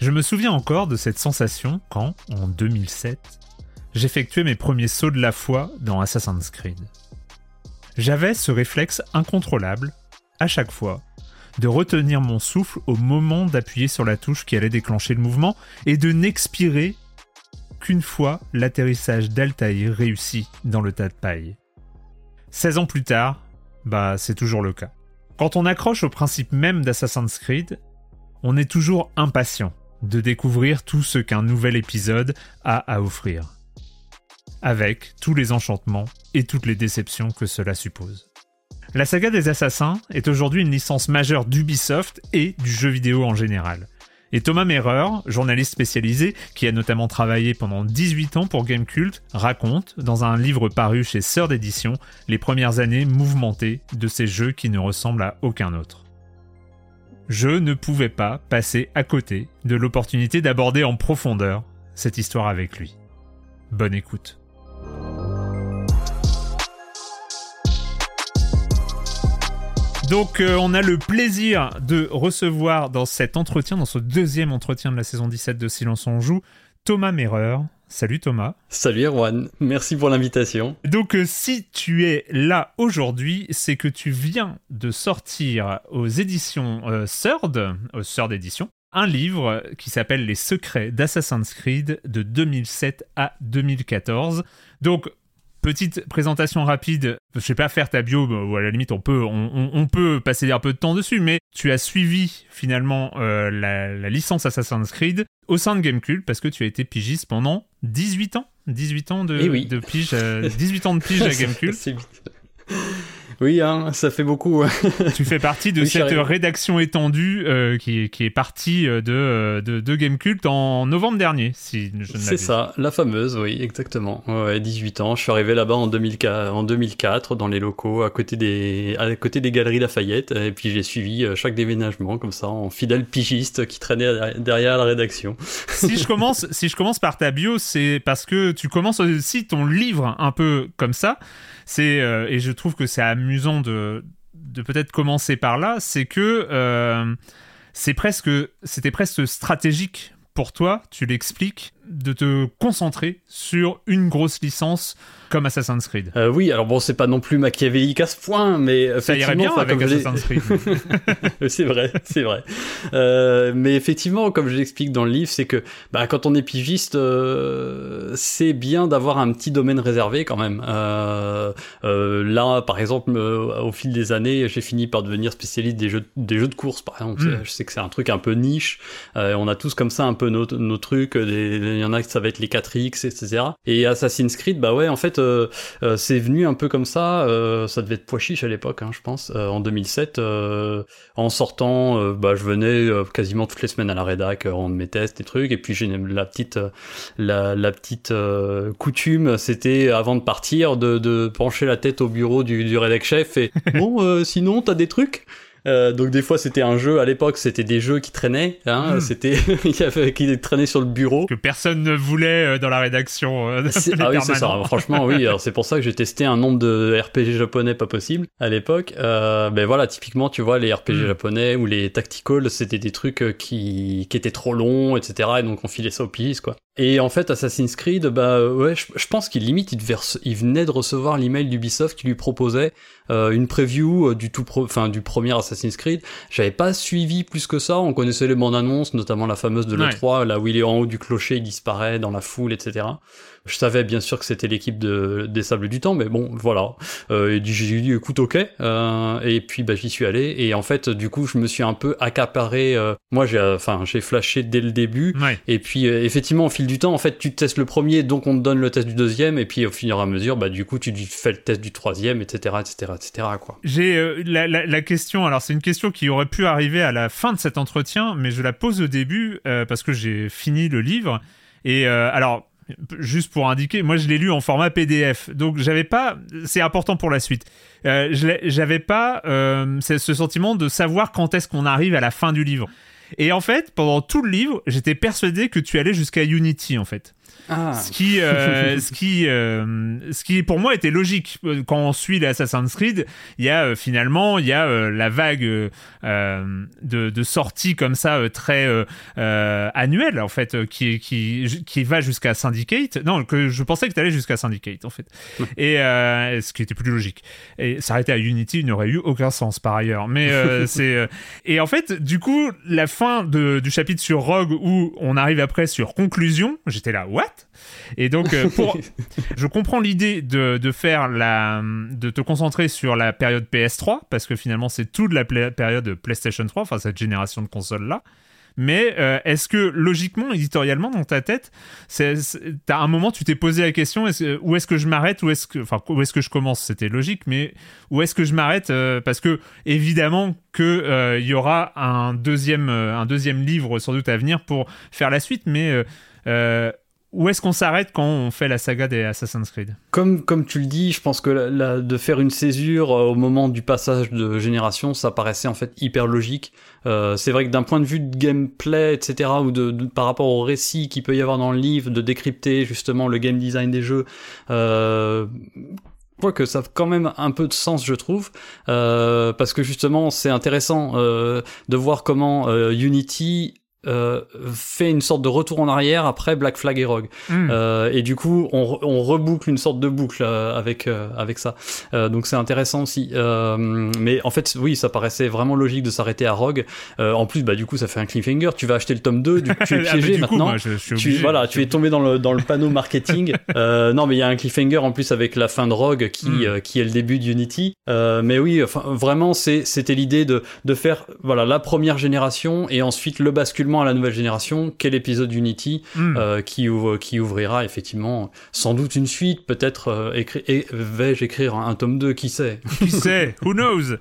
Je me souviens encore de cette sensation quand, en 2007, j'effectuais mes premiers sauts de la foi dans Assassin's Creed. J'avais ce réflexe incontrôlable, à chaque fois, de retenir mon souffle au moment d'appuyer sur la touche qui allait déclencher le mouvement et de n'expirer qu'une fois l'atterrissage d'Altaïr réussi dans le tas de paille. 16 ans plus tard, bah c'est toujours le cas. Quand on accroche au principe même d'Assassin's Creed, on est toujours impatient de découvrir tout ce qu'un nouvel épisode a à offrir, avec tous les enchantements et toutes les déceptions que cela suppose. La saga des assassins est aujourd'hui une licence majeure d'Ubisoft et du jeu vidéo en général. Et Thomas Merer, journaliste spécialisé, qui a notamment travaillé pendant 18 ans pour Gamecult, raconte, dans un livre paru chez Sœur d'édition, les premières années mouvementées de ces jeux qui ne ressemblent à aucun autre je ne pouvais pas passer à côté de l'opportunité d'aborder en profondeur cette histoire avec lui. Bonne écoute. Donc euh, on a le plaisir de recevoir dans cet entretien, dans ce deuxième entretien de la saison 17 de Silence on joue, Thomas Merreur, Salut Thomas. Salut Erwan, merci pour l'invitation. Donc euh, si tu es là aujourd'hui, c'est que tu viens de sortir aux éditions euh, Third, aux Third Éditions, un livre qui s'appelle Les secrets d'Assassin's Creed de 2007 à 2014. Donc petite présentation rapide. Je sais pas faire ta bio, ou à la limite on peut, on, peut passer un peu de temps dessus, mais tu as suivi finalement euh, la, licence Assassin's Creed au sein de Gamecube parce que tu as été pigiste pendant 18 ans. 18 ans de, eh de pige, 18 ans de pige à Gamecube. Oui, hein, ça fait beaucoup. tu fais partie de cette rédaction étendue euh, qui, qui, est partie euh, de, euh, de, de Gamecult en novembre dernier, si je ne C'est ça, la fameuse, oui, exactement. Ouais, 18 ans, je suis arrivé là-bas en, 2004, en 2004 dans les locaux à côté des, à côté des galeries Lafayette, et puis j'ai suivi chaque déménagement comme ça en fidèle pigiste qui traînait derrière la rédaction. si, je commence, si je commence par ta bio, c'est parce que tu commences aussi ton livre un peu comme ça. C'est euh, et je trouve que c'est amusant de de peut-être commencer par là, c'est que euh, c'est presque c'était presque stratégique pour toi, tu l'expliques, de te concentrer sur une grosse licence comme Assassin's Creed. Euh, oui, alors bon, c'est pas non plus machiavélique à ce point, mais ça irait bien avec Assassin's Creed. c'est vrai, c'est vrai. Euh, mais effectivement, comme je l'explique dans le livre, c'est que bah, quand on est pigiste, euh, c'est bien d'avoir un petit domaine réservé quand même. Euh, euh, là, par exemple, euh, au fil des années, j'ai fini par devenir spécialiste des jeux, des jeux de course, par exemple. Mm. Je sais que c'est un truc un peu niche. on a tous comme ça un peu nos, nos trucs. Il y en a qui ça va être les 4X, etc. Et Assassin's Creed, bah ouais, en fait, c'est venu un peu comme ça. ça devait être pois chiche à l'époque, hein, je pense, en 2007. en sortant, bah, je venais quasiment toutes les semaines à la rédac, rendre mes tests et trucs. Et puis j'ai la petite, la, la petite coutume, c'était avant de partir, de, de pencher la tête au bureau du, du rédac chef et bon, sinon t'as des trucs? Euh, donc des fois c'était un jeu à l'époque c'était des jeux qui traînaient hein, hmm. c'était qui traînaient sur le bureau. Que personne ne voulait euh, dans la rédaction euh, ah oui c'est ça. franchement oui c'est pour ça que j'ai testé un nombre de RPG japonais pas possible à l'époque. Euh, ben voilà typiquement tu vois les RPG hmm. japonais ou les tactical c'était des trucs qui qui étaient trop longs etc et donc on filait ça au piste quoi et en fait, Assassin's Creed, bah ouais, je, pense qu'il limite, il, il, venait de recevoir l'email d'Ubisoft qui lui proposait euh, une preview euh, du tout, enfin du premier Assassin's Creed. J'avais pas suivi plus que ça. On connaissait les bandes annonces, notamment la fameuse de l'E3, là où il est en haut du clocher, il disparaît dans la foule, etc. Je savais bien sûr que c'était l'équipe de, des Sables du Temps, mais bon, voilà. Euh, j'ai dit, écoute, ok. Euh, et puis, bah, j'y suis allé. Et en fait, du coup, je me suis un peu accaparé. Euh, moi, j'ai, enfin, j'ai flashé dès le début. Et puis, euh, effectivement, au fil du temps, en fait, tu testes le premier, donc on te donne le test du deuxième. Et puis, au fur et à mesure, bah, du coup, tu fais le test du troisième, etc., etc., etc., quoi. J'ai euh, la, la, la, question. Alors, c'est une question qui aurait pu arriver à la fin de cet entretien, mais je la pose au début parce que j'ai fini le livre. Et alors, juste pour indiquer, moi je l'ai lu en format PDF, donc j'avais pas, c'est important pour la suite, euh, j'avais pas euh, ce sentiment de savoir quand est-ce qu'on arrive à la fin du livre. Et en fait, pendant tout le livre, j'étais persuadé que tu allais jusqu'à Unity en fait. Ah. Ce qui, euh, ce qui, euh, ce qui pour moi était logique quand on suit l'Assassin's Creed. Il y a euh, finalement, il y a la vague de, de sorties comme ça très annuelle en fait, qui, qui, qui va jusqu'à Syndicate. Non, que je pensais que tu allais jusqu'à Syndicate en fait. Et ce qui était plus logique. Et s'arrêter à Unity n'aurait eu aucun sens par ailleurs. Mais c'est et en fait, du coup, la fin de, du chapitre sur Rogue où on arrive après sur conclusion, j'étais là, what? Et donc, euh, pour, je comprends l'idée de, de, faire la, de te concentrer sur la période PS3 parce que finalement c'est toute la période PlayStation 3, enfin cette génération de consoles là. Mais euh, est-ce que logiquement, éditorialement, dans ta tête, t'as un moment, tu t'es posé la question est où est-ce que je m'arrête, où est-ce que, enfin, où est-ce que je commence? C'était logique, mais où est-ce que je m'arrête euh, Parce que évidemment que il y aura un deuxième, un deuxième livre sans doute à venir pour faire la suite, mais où est-ce qu'on s'arrête quand on fait la saga des Assassin's Creed? Comme, comme tu le dis, je pense que la, de faire une césure euh, au moment du passage de génération, ça paraissait en fait hyper logique. Euh, c'est vrai que d'un point de vue de gameplay, etc., ou de, par rapport au récit qu'il peut y avoir dans le livre, de décrypter justement le game design des jeux, euh, que ça a quand même un peu de sens, je trouve, euh, parce que justement, c'est intéressant euh, de voir comment euh, Unity euh, fait une sorte de retour en arrière après Black Flag et Rogue. Hmm. Euh, et du coup, on, on, reboucle une sorte de boucle euh, avec euh, avec ça. Euh, donc c'est intéressant aussi. mais en fait, oui, ça paraissait vraiment logique de s'arrêter à Rogue. en plus, bah du coup, ça fait un cliffhanger. Tu vas acheter le tome 2, du, tu es ah, piégé maintenant. tu, voilà, tu es tombé dans le dans le panneau marketing. non, mais il y a un cliffhanger en plus avec la fin de Rogue qui hmm. qui est le début d'Unity. mais oui, enfin vraiment, c'est c'était l'idée de de faire voilà la première génération et ensuite le basculement à la nouvelle génération, quel épisode Unity hmm. euh, qui, ouvre, qui ouvrira effectivement sans doute une suite, peut-être euh, vais-je écrire un, tome 2, qui sait? Qui sait? Who knows?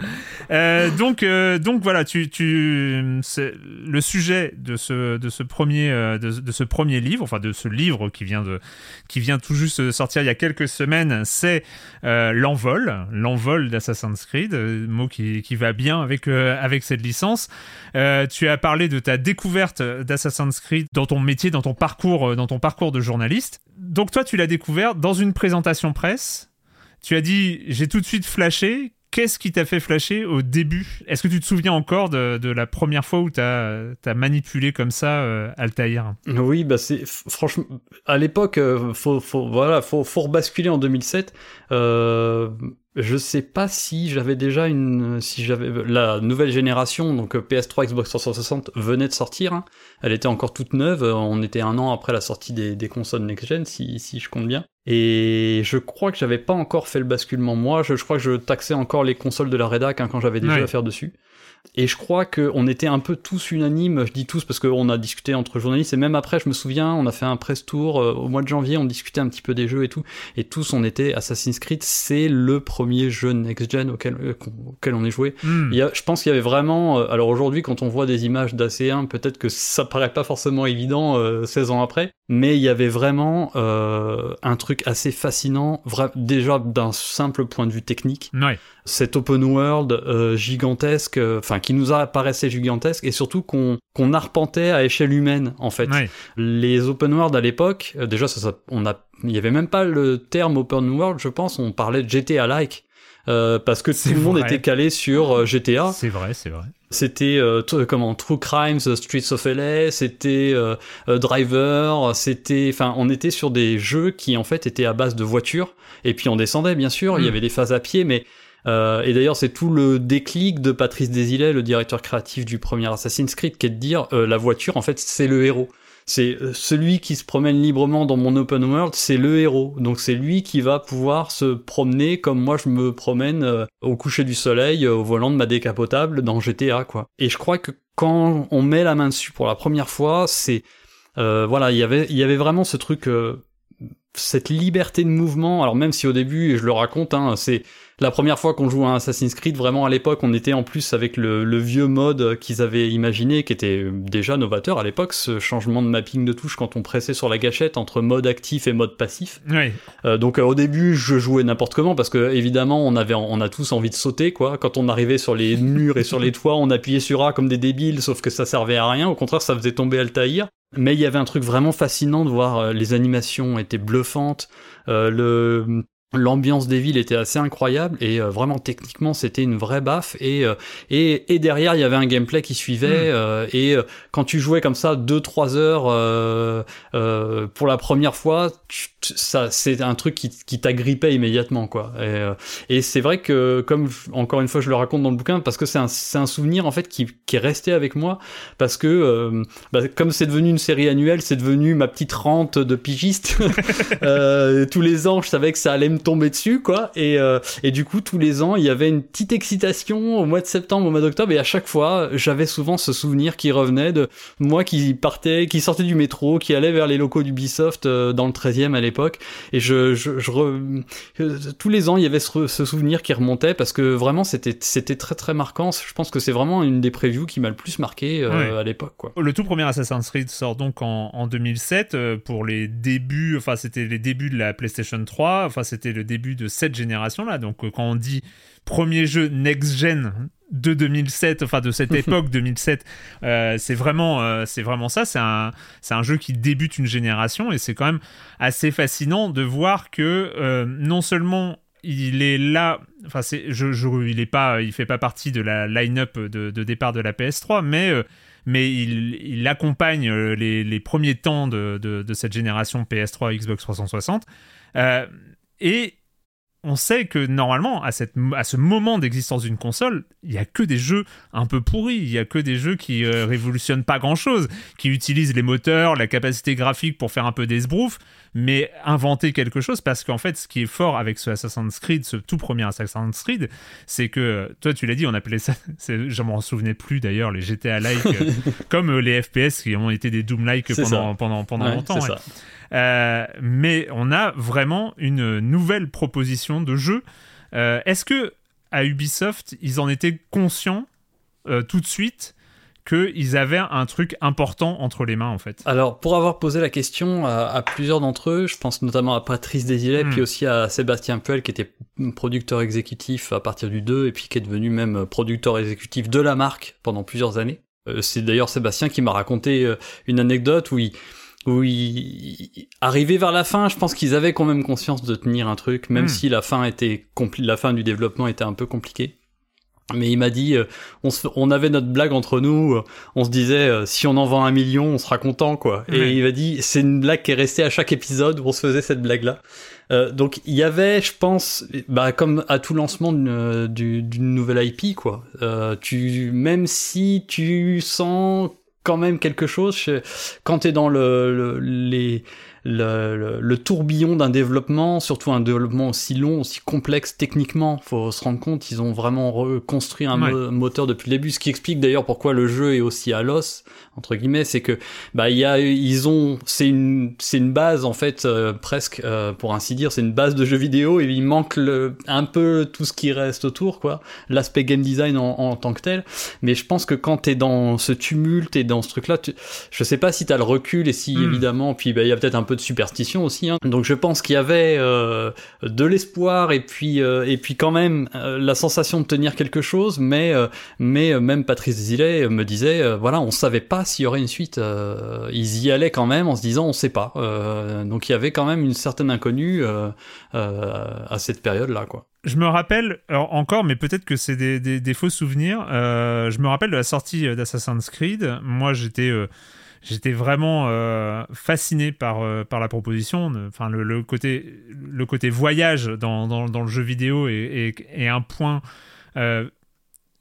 Euh, donc, donc voilà, tu, tu, le sujet de ce, de, ce premier, de, ce premier livre, enfin de ce livre qui vient, de, qui vient tout juste de sortir il y a quelques semaines, c'est l'envol, l'envol d'Assassin's Creed, mot qui, qui va bien avec, avec cette licence. tu as parlé de ta découverte d'Assassin's Creed dans ton métier, dans ton parcours, euh, dans ton parcours de journaliste. Donc toi, tu l'as découvert dans une présentation presse. Tu as dit, j'ai tout de suite flashé. Qu'est-ce qui t'a fait flasher au début? Est-ce que tu te souviens encore de, la première fois où tu as, manipulé comme ça euh, Altaïr? Oui, bah c'est franchement à l'époque, euh, faut, faut, voilà, faut, faut rebasculer en 2007. Euh, je sais pas si j'avais déjà une, si j'avais la nouvelle génération, donc euh, PS3, Xbox 360 venait de sortir. Hein. Elle était encore toute neuve. On était un an après la sortie des, des consoles next-gen, si, si je compte bien. Et je crois que j'avais pas encore fait le basculement moi. Je, je, crois que je taxais encore les consoles de la rédac hein, quand j'avais des jeux à faire dessus. Et je crois qu'on était un peu tous unanimes, je dis tous parce qu'on a discuté entre journalistes, et même après, je me souviens, on a fait un press tour euh, au mois de janvier, on discutait un petit peu des jeux et tout, et tous on était Assassin's Creed, c'est le premier jeu next-gen auquel, euh, auquel on est joué. Hmm. Il y a, je pense qu'il y avait vraiment, euh, alors aujourd'hui quand on voit des images d'AC1, peut-être que ça paraît pas forcément évident 16 ans après, mais il y avait vraiment un truc assez fascinant, déjà d'un simple point de vue technique. Ouais cet open world euh, gigantesque, euh, enfin qui nous apparaissait gigantesque et surtout qu'on qu'on arpentait à échelle humaine en fait. Les open world à l'époque, euh, déjà ça, on a, il y avait même pas le terme open world, je pense, on parlait de GTA like. parce que tout le monde était calé sur GTA. C'est vrai, c'est vrai. C'était comment True Crimes, Streets of LA, c'était Driver, c'était, enfin, on était sur des jeux qui en fait étaient à base de voitures. Et puis on descendait, bien sûr. Il y hmm. avait des phases à pied, mais euh, et d'ailleurs, c'est tout le déclic de Patrice Desilets, le directeur créatif du premier Assassin's Creed, qui est de dire euh, la voiture, en fait, c'est le héros. C'est euh, celui qui se promène librement dans mon open world, c'est le héros. Donc c'est lui qui va pouvoir se promener comme moi je me promène au coucher du soleil au volant de ma décapotable dans GTA quoi. Et je crois que quand on met la main dessus pour la première fois, c'est voilà, il y avait vraiment ce truc cette liberté de mouvement. Alors même si au début, et je le raconte, hein, c'est la première fois qu'on joue à Assassin's Creed, vraiment à l'époque, on était en plus avec le, vieux mode qu'ils avaient imaginé, qui était déjà novateur à l'époque, ce changement de mapping de touche quand on pressait sur la gâchette entre mode actif et mode passif. Oui. Euh, donc euh, au début, je jouais n'importe comment parce que évidemment, on avait, on a tous envie de sauter quoi. Quand on arrivait sur les murs et sur les toits, on appuyait sur A comme des débiles, sauf que ça servait à rien. Au contraire, ça faisait tomber Altaïr. Mais il y avait un truc vraiment fascinant de voir euh, les animations étaient bluffantes, le L'ambiance des villes était assez incroyable et euh, vraiment techniquement c'était une vraie baffe et, euh, et, et derrière il y avait un gameplay qui suivait hmm. euh, et quand tu jouais comme ça 2-3 heures pour la première fois ça c'est un truc qui, qui t'agrippait immédiatement quoi. Et, et c'est vrai que comme encore une fois je le raconte dans le bouquin parce que c'est un, souvenir en fait qui, est resté avec moi parce que bah, comme c'est devenu une série annuelle c'est devenu ma petite rente de pigiste. Tous les ans je savais que ça allait me tomber dessus, quoi. Et, euh, du coup, tous les ans, il y avait une petite excitation au mois de septembre, au mois d'octobre, et à chaque fois, j'avais souvent ce souvenir qui revenait de moi qui partais, qui sortait du métro, qui allait vers les locaux d'Ubisoft euh, dans le 13e à l'époque, et je, je, je euh, tous les ans, il y avait ce, souvenir qui remontait parce que vraiment, c'était, c'était très très marquant. Je pense que c'est vraiment une des previews qui m'a le plus marqué à l'époque, quoi. Le tout premier Assassin's Creed sort donc en, en 2007 pour les débuts, enfin, c'était les débuts de la PlayStation 3, enfin, c'était le début de cette génération-là. Donc euh, quand on dit premier jeu next-gen de 2007, enfin de cette époque 2007, euh, c'est vraiment, euh, c'est vraiment ça. C'est un, c'est un jeu qui débute une génération et c'est quand même assez fascinant de voir que non seulement il est là, enfin c'est, je, il est pas, il fait pas partie de la line-up de, départ de la PS3, mais mais il, il accompagne les, les, premiers temps de, de, de, cette génération PS3 Xbox 360. Euh, et on sait que normalement, à, cette, ce moment d'existence d'une console, il n'y a que des jeux un peu pourris, il n'y a que des jeux qui euh, révolutionnent pas grand-chose, qui utilisent les moteurs, la capacité graphique pour faire un peu d'esbrouf, mais inventer quelque chose, parce qu'en fait, ce qui est fort avec ce Assassin's Creed, ce tout premier Assassin's Creed, c'est que, toi tu l'as dit, on appelait ça, je m'en souvenais plus d'ailleurs, les GTA-like, euh, comme euh, les FPS qui ont été des Doom-like pendant, pendant, pendant, longtemps. Euh, mais on a vraiment une nouvelle proposition de jeu. Euh, est-ce que à Ubisoft, ils en étaient conscients euh, tout de suite qu'ils avaient un truc important entre les mains en fait Alors pour avoir posé la question à, plusieurs d'entre eux, je pense notamment à Patrice Desilets, hmm. puis aussi à Sébastien Puel qui était producteur exécutif à partir du 2 et puis qui est devenu même producteur exécutif de la marque pendant plusieurs années. C'est d'ailleurs Sébastien qui m'a raconté une anecdote où il, arrivé vers la fin, je pense qu'ils avaient quand même conscience de tenir un truc, même hmm. si la fin était la fin du développement était un peu compliquée. Mais il m'a dit, euh, on, on, avait notre blague entre nous, euh, on se disait, euh, si on en vend un million, on sera content, quoi. Et il m'a dit, c'est une blague qui est restée à chaque épisode où on se faisait cette blague-là. donc il y avait, je pense, bah, comme à tout lancement d'une nouvelle IP, quoi. tu, même si tu sens quand même quelque chose, quand t'es dans le les le, le, tourbillon d'un développement, surtout un développement aussi long, aussi complexe techniquement. Faut se rendre compte, ils ont vraiment reconstruit un moteur depuis le début, ce qui explique d'ailleurs pourquoi le jeu est aussi à l'os entre guillemets, c'est que bah il y a ils ont c'est une c'est une base en fait euh, presque euh, pour ainsi dire, c'est une base de jeux vidéo et il manque le, un peu tout ce qui reste autour quoi, l'aspect game design en, en, tant que tel. Mais je pense que quand t'es dans ce tumulte et dans ce truc là, tu, je sais pas si t'as le recul et si hmm. évidemment puis bah il y a peut-être un peu de superstition aussi. Hein. Donc je pense qu'il y avait euh, de l'espoir et puis euh, et puis quand même euh, la sensation de tenir quelque chose, mais mais même Patrice Zillet me disait voilà on savait pas s'il y aurait une suite. ils y allaient quand même en se disant on sait pas. donc il y avait quand même une certaine inconnue à cette période là quoi. Je me rappelle encore, mais peut-être que c'est des, faux souvenirs. je me rappelle de la sortie d'Assassin's Creed. Moi, j'étais j'étais vraiment euh, fasciné par, euh, par la proposition. Enfin, le, côté, le côté voyage dans, dans, le jeu vidéo est, est, un point euh,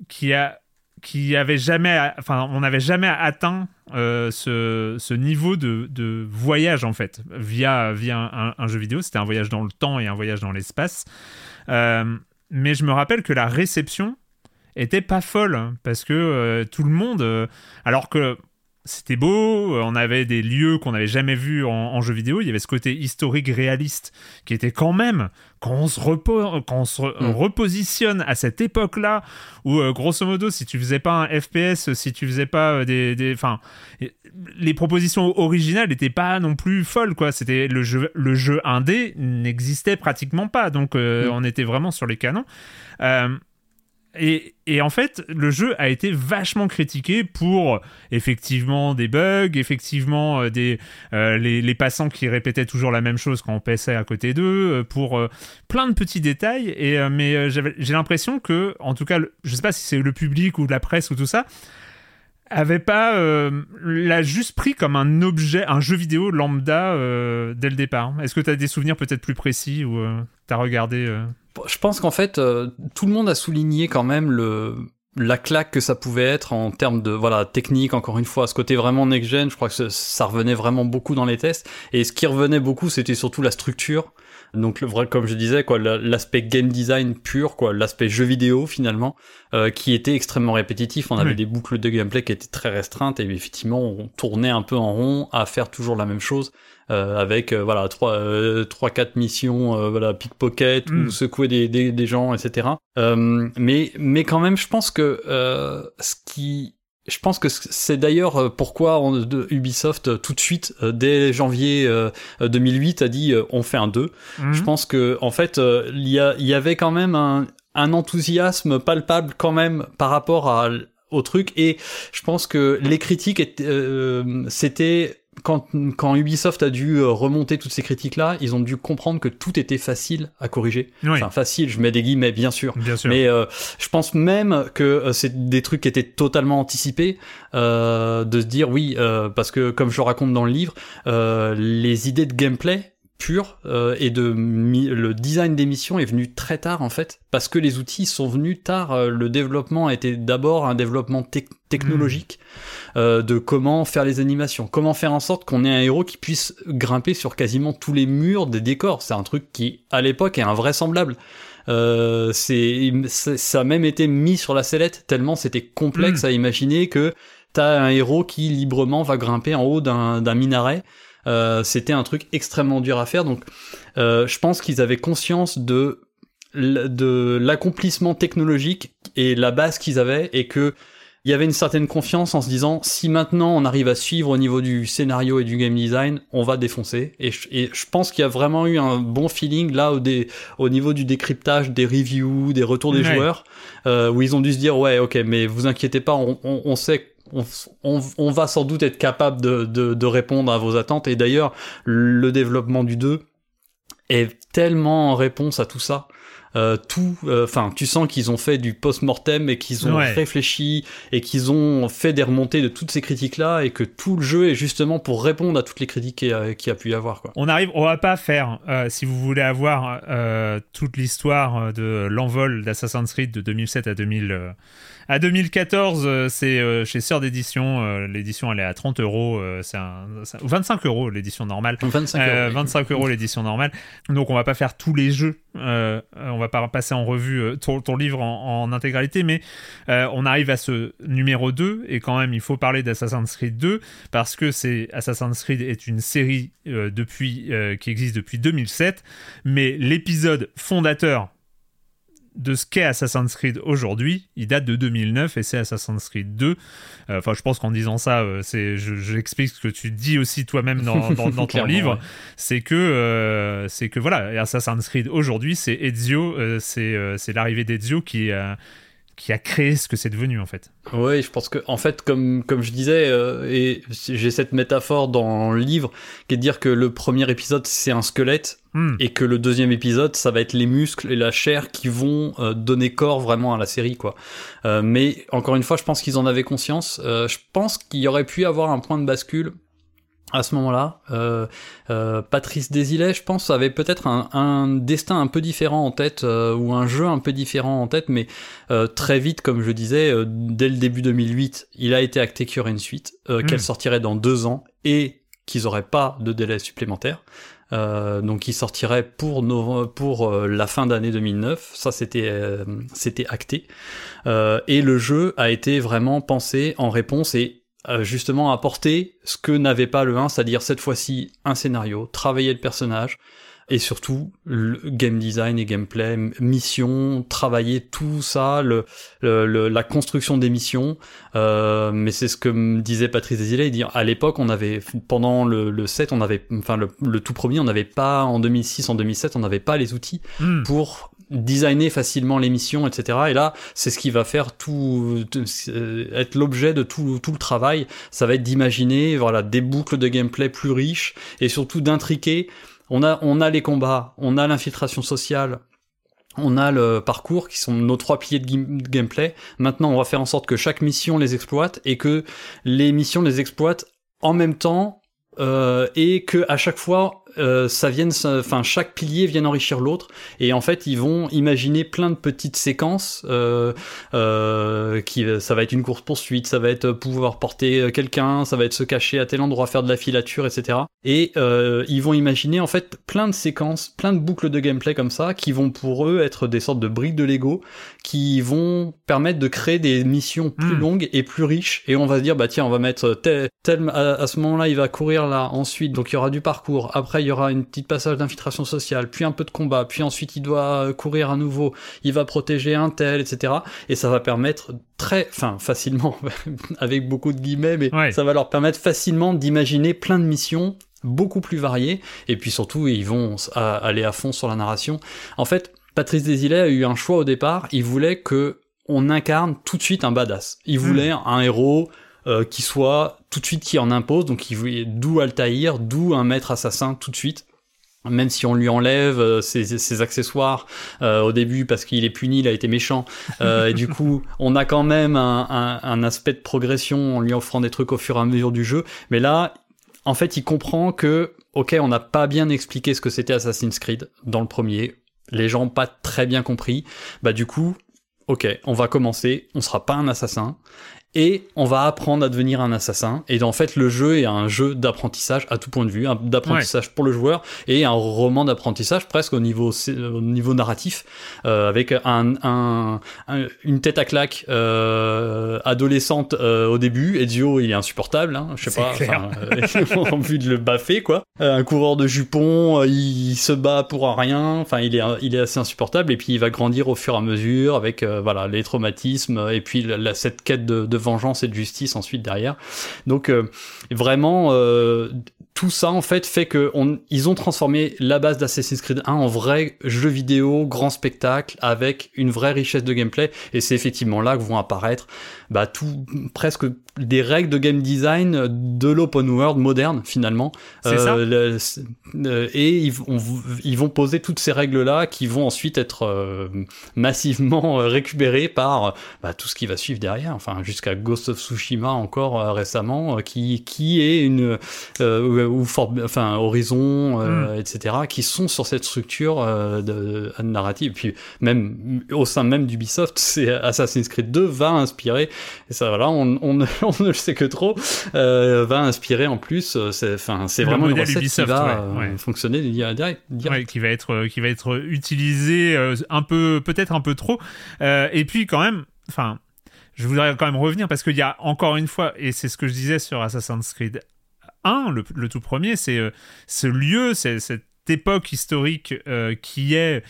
qui a qui avait jamais, enfin, on n'avait jamais atteint ce, ce, niveau de, de, voyage en fait via via un, jeu vidéo. C'était un voyage dans le temps et un voyage dans l'espace. mais je me rappelle que la réception était pas folle parce que tout le monde, alors que c'était beau, on avait des lieux qu'on n'avait jamais vus en, jeu vidéo, il y avait ce côté historique réaliste qui était quand même, quand on se, mm. repositionne à cette époque-là, où euh, grosso modo, si tu faisais pas un FPS, si tu faisais pas euh, des... Enfin, les propositions originales n'étaient pas non plus folles, quoi. C'était le jeu, le jeu indé n'existait pratiquement pas, donc euh, mm. on était vraiment sur les canons. Et, en fait, le jeu a été vachement critiqué pour effectivement des bugs, effectivement euh, des, euh, les, passants qui répétaient toujours la même chose quand on passait à côté d'eux, euh, pour plein de petits détails. Et, mais j'ai l'impression que, en tout cas, je sais pas si c'est le public ou la presse ou tout ça, avait pas l'a juste pris comme un objet, un jeu vidéo lambda dès le départ. Est-ce que tu as des souvenirs peut-être plus précis ou tu as regardé je pense qu'en fait, euh, tout le monde a souligné quand même le la claque que ça pouvait être en termes de voilà technique encore une fois. Ce côté vraiment next gen je crois que ça revenait vraiment beaucoup dans les tests. Et ce qui revenait beaucoup c'était surtout la structure. Donc le vrai comme je disais quoi l'aspect game design pur quoi l'aspect jeu vidéo finalement euh, qui était extrêmement répétitif. On avait des boucles de gameplay qui étaient très restreintes et effectivement on tournait un peu en rond à faire toujours la même chose avec euh, voilà trois euh, trois quatre missions voilà pickpocket ou hmm. secouer des, des, des gens etc mais mais quand même je pense que ce qui je pense que c'est d'ailleurs pourquoi Ubisoft tout de suite dès janvier 2008 a dit on fait un 2. Hmm. Je pense que en fait il y, a, il y avait quand même un, un enthousiasme palpable quand même par rapport à, au truc et je pense que les critiques c'était quand, quand Ubisoft a dû euh, remonter toutes ces critiques-là, ils ont dû comprendre que tout était facile à corriger. Enfin, facile, je mets des guillemets, bien sûr. Bien sûr. Mais euh, je pense même que euh, c'est des trucs qui étaient totalement anticipés, euh, de se dire oui, parce que comme je raconte dans le livre, les idées de gameplay pur et de le design des missions est venu très tard en fait parce que les outils sont venus tard le développement a été d'abord un développement technologique euh, de comment faire les animations, comment faire en sorte qu'on ait un héros qui puisse grimper sur quasiment tous les murs des décors. C'est un truc qui, à l'époque, est invraisemblable. Euh, c'est, ça a même été mis sur la sellette tellement c'était complexe hmm. à imaginer que t'as un héros qui librement va grimper en haut d'un minaret. Euh, c'était un truc extrêmement dur à faire. Donc, euh, je pense qu'ils avaient conscience de de l'accomplissement technologique et la base qu'ils avaient et que il y avait une certaine confiance en se disant si maintenant on arrive à suivre au niveau du scénario et du game design, on va défoncer. Et je, pense qu'il y a vraiment eu un bon feeling là au, au niveau du décryptage, des reviews, des retours des joueurs, euh, où ils ont dû se dire ouais ok mais vous inquiétez pas, on, on, on sait on, on, va sans doute être capable de, de, de répondre à vos attentes. Et d'ailleurs, le développement du 2 est tellement en réponse à tout ça euh, tout, euh, enfin, tu sens qu'ils ont fait du post-mortem et qu'ils ont réfléchi et qu'ils ont fait des remontées de toutes ces critiques-là et que tout le jeu est justement pour répondre à toutes les critiques qu'il y, a pu y avoir. Quoi. On arrive, on va pas faire, si vous voulez avoir toute l'histoire de l'envol d'Assassin's Creed de 2007 à 2000 à 2014, euh, c'est euh, chez Sœur d'édition. Euh, l'édition, elle est à 30 euros. c'est un, 25 euros l'édition normale. 25 euros, 25 euros l'édition normale. Donc, on va pas faire tous les jeux. on va pas passer en revue ton, livre en, intégralité, mais on arrive à ce numéro 2 et quand même, il faut parler d'Assassin's Creed 2 parce que c'est Assassin's Creed est une série depuis qui existe depuis 2007, mais l'épisode fondateur de ce qu'est Assassin's Creed aujourd'hui, il date de 2009 et c'est Assassin's Creed 2. Euh, enfin, je pense qu'en disant ça, euh, c'est, j'explique ce que tu dis aussi toi-même dans, dans, ton livre, c'est que euh, c'est que voilà, Assassin's Creed aujourd'hui, c'est Ezio, c'est c'est l'arrivée d'Ezio qui qui a créé ce que c'est devenu en fait. Oui, je pense que en fait, comme comme je disais, euh, et j'ai cette métaphore dans le livre qui est de dire que le premier épisode c'est un squelette hmm. et que le deuxième épisode ça va être les muscles et la chair qui vont euh, donner corps vraiment à la série quoi. Euh, mais encore une fois, je pense qu'ils en avaient conscience. je pense qu'il y aurait pu avoir un point de bascule à ce moment-là. Euh, euh, Patrice Désilet, je pense, avait peut-être un, destin un peu différent en tête, euh, ou un jeu un peu différent en tête, mais très vite, comme je disais, dès le début 2008, il a été acté qu'il y aurait une suite, qu'elle hmm. sortirait dans deux ans, et qu'ils auraient pas de délai supplémentaire. donc il sortirait pour, pour la fin d'année 2009, ça c'était c'était acté. et le jeu a été vraiment pensé en réponse et euh, justement apporter ce que n'avait pas le 1, c'est-à-dire cette fois-ci un scénario, travailler le personnage, et surtout le game design et gameplay, mission, travailler tout ça, le, la construction des missions. Euh, mais c'est ce que me disait Patrice Desilets, il dit à l'époque on avait pendant le, le 7, on avait enfin le, tout premier, on n'avait pas en 2006, en 2007, on n'avait pas les outils hmm. pour designer facilement l'émission, etc. Et là, c'est ce qui va faire tout, euh, être l'objet de tout, tout le travail. Ça va être d'imaginer, voilà, des boucles de gameplay plus riches et surtout d'intriquer. On a, on a les combats, on a l'infiltration sociale, on a le parcours qui sont nos trois piliers de gameplay. Maintenant, on va faire en sorte que chaque mission les exploite et que les missions les exploitent en même temps euh, et que à chaque fois euh, ça vienne, enfin chaque pilier vient enrichir l'autre, et en fait ils vont imaginer plein de petites séquences. Euh, euh, qui, ça va être une course poursuite, ça va être pouvoir porter quelqu'un, ça va être se cacher à tel endroit, faire de la filature, etc. Et ils vont imaginer en fait plein de séquences, plein de boucles de gameplay comme ça, qui vont pour eux être des sortes de briques de Lego, qui vont permettre de créer des missions plus hmm. longues et plus riches. Et on va se dire bah tiens on va mettre tel, tel à, à ce moment-là il va courir là, ensuite donc il y aura du parcours, après il y aura une petite passage d'infiltration sociale, puis un peu de combat, puis ensuite il doit courir à nouveau, il va protéger un tel, etc. Et ça va permettre très, enfin facilement, avec beaucoup de guillemets, mais ça va leur permettre facilement d'imaginer plein de missions beaucoup plus variées, et puis surtout ils vont aller à fond sur la narration. En fait, Patrice Desilets a eu un choix au départ, il voulait que on incarne tout de suite un badass. Il voulait hmm. un héros euh, qui soit tout de suite qui en impose, donc d'où Altaïr, d'où un maître assassin tout de suite. Même si on lui enlève euh, ses, accessoires euh, au début parce qu'il est puni, il a été méchant, et du coup on a quand même un, aspect de progression en lui offrant des trucs au fur et à mesure du jeu, mais là en fait il comprend que ok on n'a pas bien expliqué ce que c'était Assassin's Creed dans le premier, les gens ont pas très bien compris, bah du coup ok on va commencer, on sera pas un assassin, et on va apprendre à devenir un assassin. Et en fait, le jeu est un jeu d'apprentissage à tout point de vue, d'apprentissage pour le joueur et un roman d'apprentissage presque au niveau, au niveau narratif, euh, avec un, une tête à claque euh, adolescente euh, au début. Ezio, il est insupportable, hein, je sais pas, enfin, envie de le baffer quoi. un coureur de jupons, il se bat pour rien. Enfin, il est, il est assez insupportable. Et puis il va grandir au fur et à mesure avec voilà les traumatismes et puis la, cette quête de, de vengeance et de justice ensuite derrière. Donc euh, vraiment euh, tout ça en fait fait que ils ont transformé la base d'Assassin's Creed 1 en vrai jeu vidéo, grand spectacle avec une vraie richesse de gameplay et c'est effectivement là que vont apparaître bah presque des règles de game design de l'open world moderne finalement. C'est ça. et ils vont, ils vont poser toutes ces règles là qui vont ensuite être massivement récupérées par bah, tout ce qui va suivre derrière. Enfin jusqu'à Ghost of Tsushima encore récemment qui qui est une ou enfin Horizon hmm. etc qui sont sur cette structure de, de narrative. Puis même au sein même d'Ubisoft, c'est Assassin's Creed 2 va inspirer, et ça voilà, on, on, ne le sait que trop, euh, va inspirer en plus, euh, c'est, enfin, c'est vraiment une recette qui va euh, fonctionner direct. qui va être, qui va être utilisé un peu, peut-être un peu trop, et puis quand même, enfin, je voudrais quand même revenir parce qu'il y a encore une fois, et c'est ce que je disais sur Assassin's Creed 1, le, le tout premier, c'est ce lieu, c'est cette époque historique qui est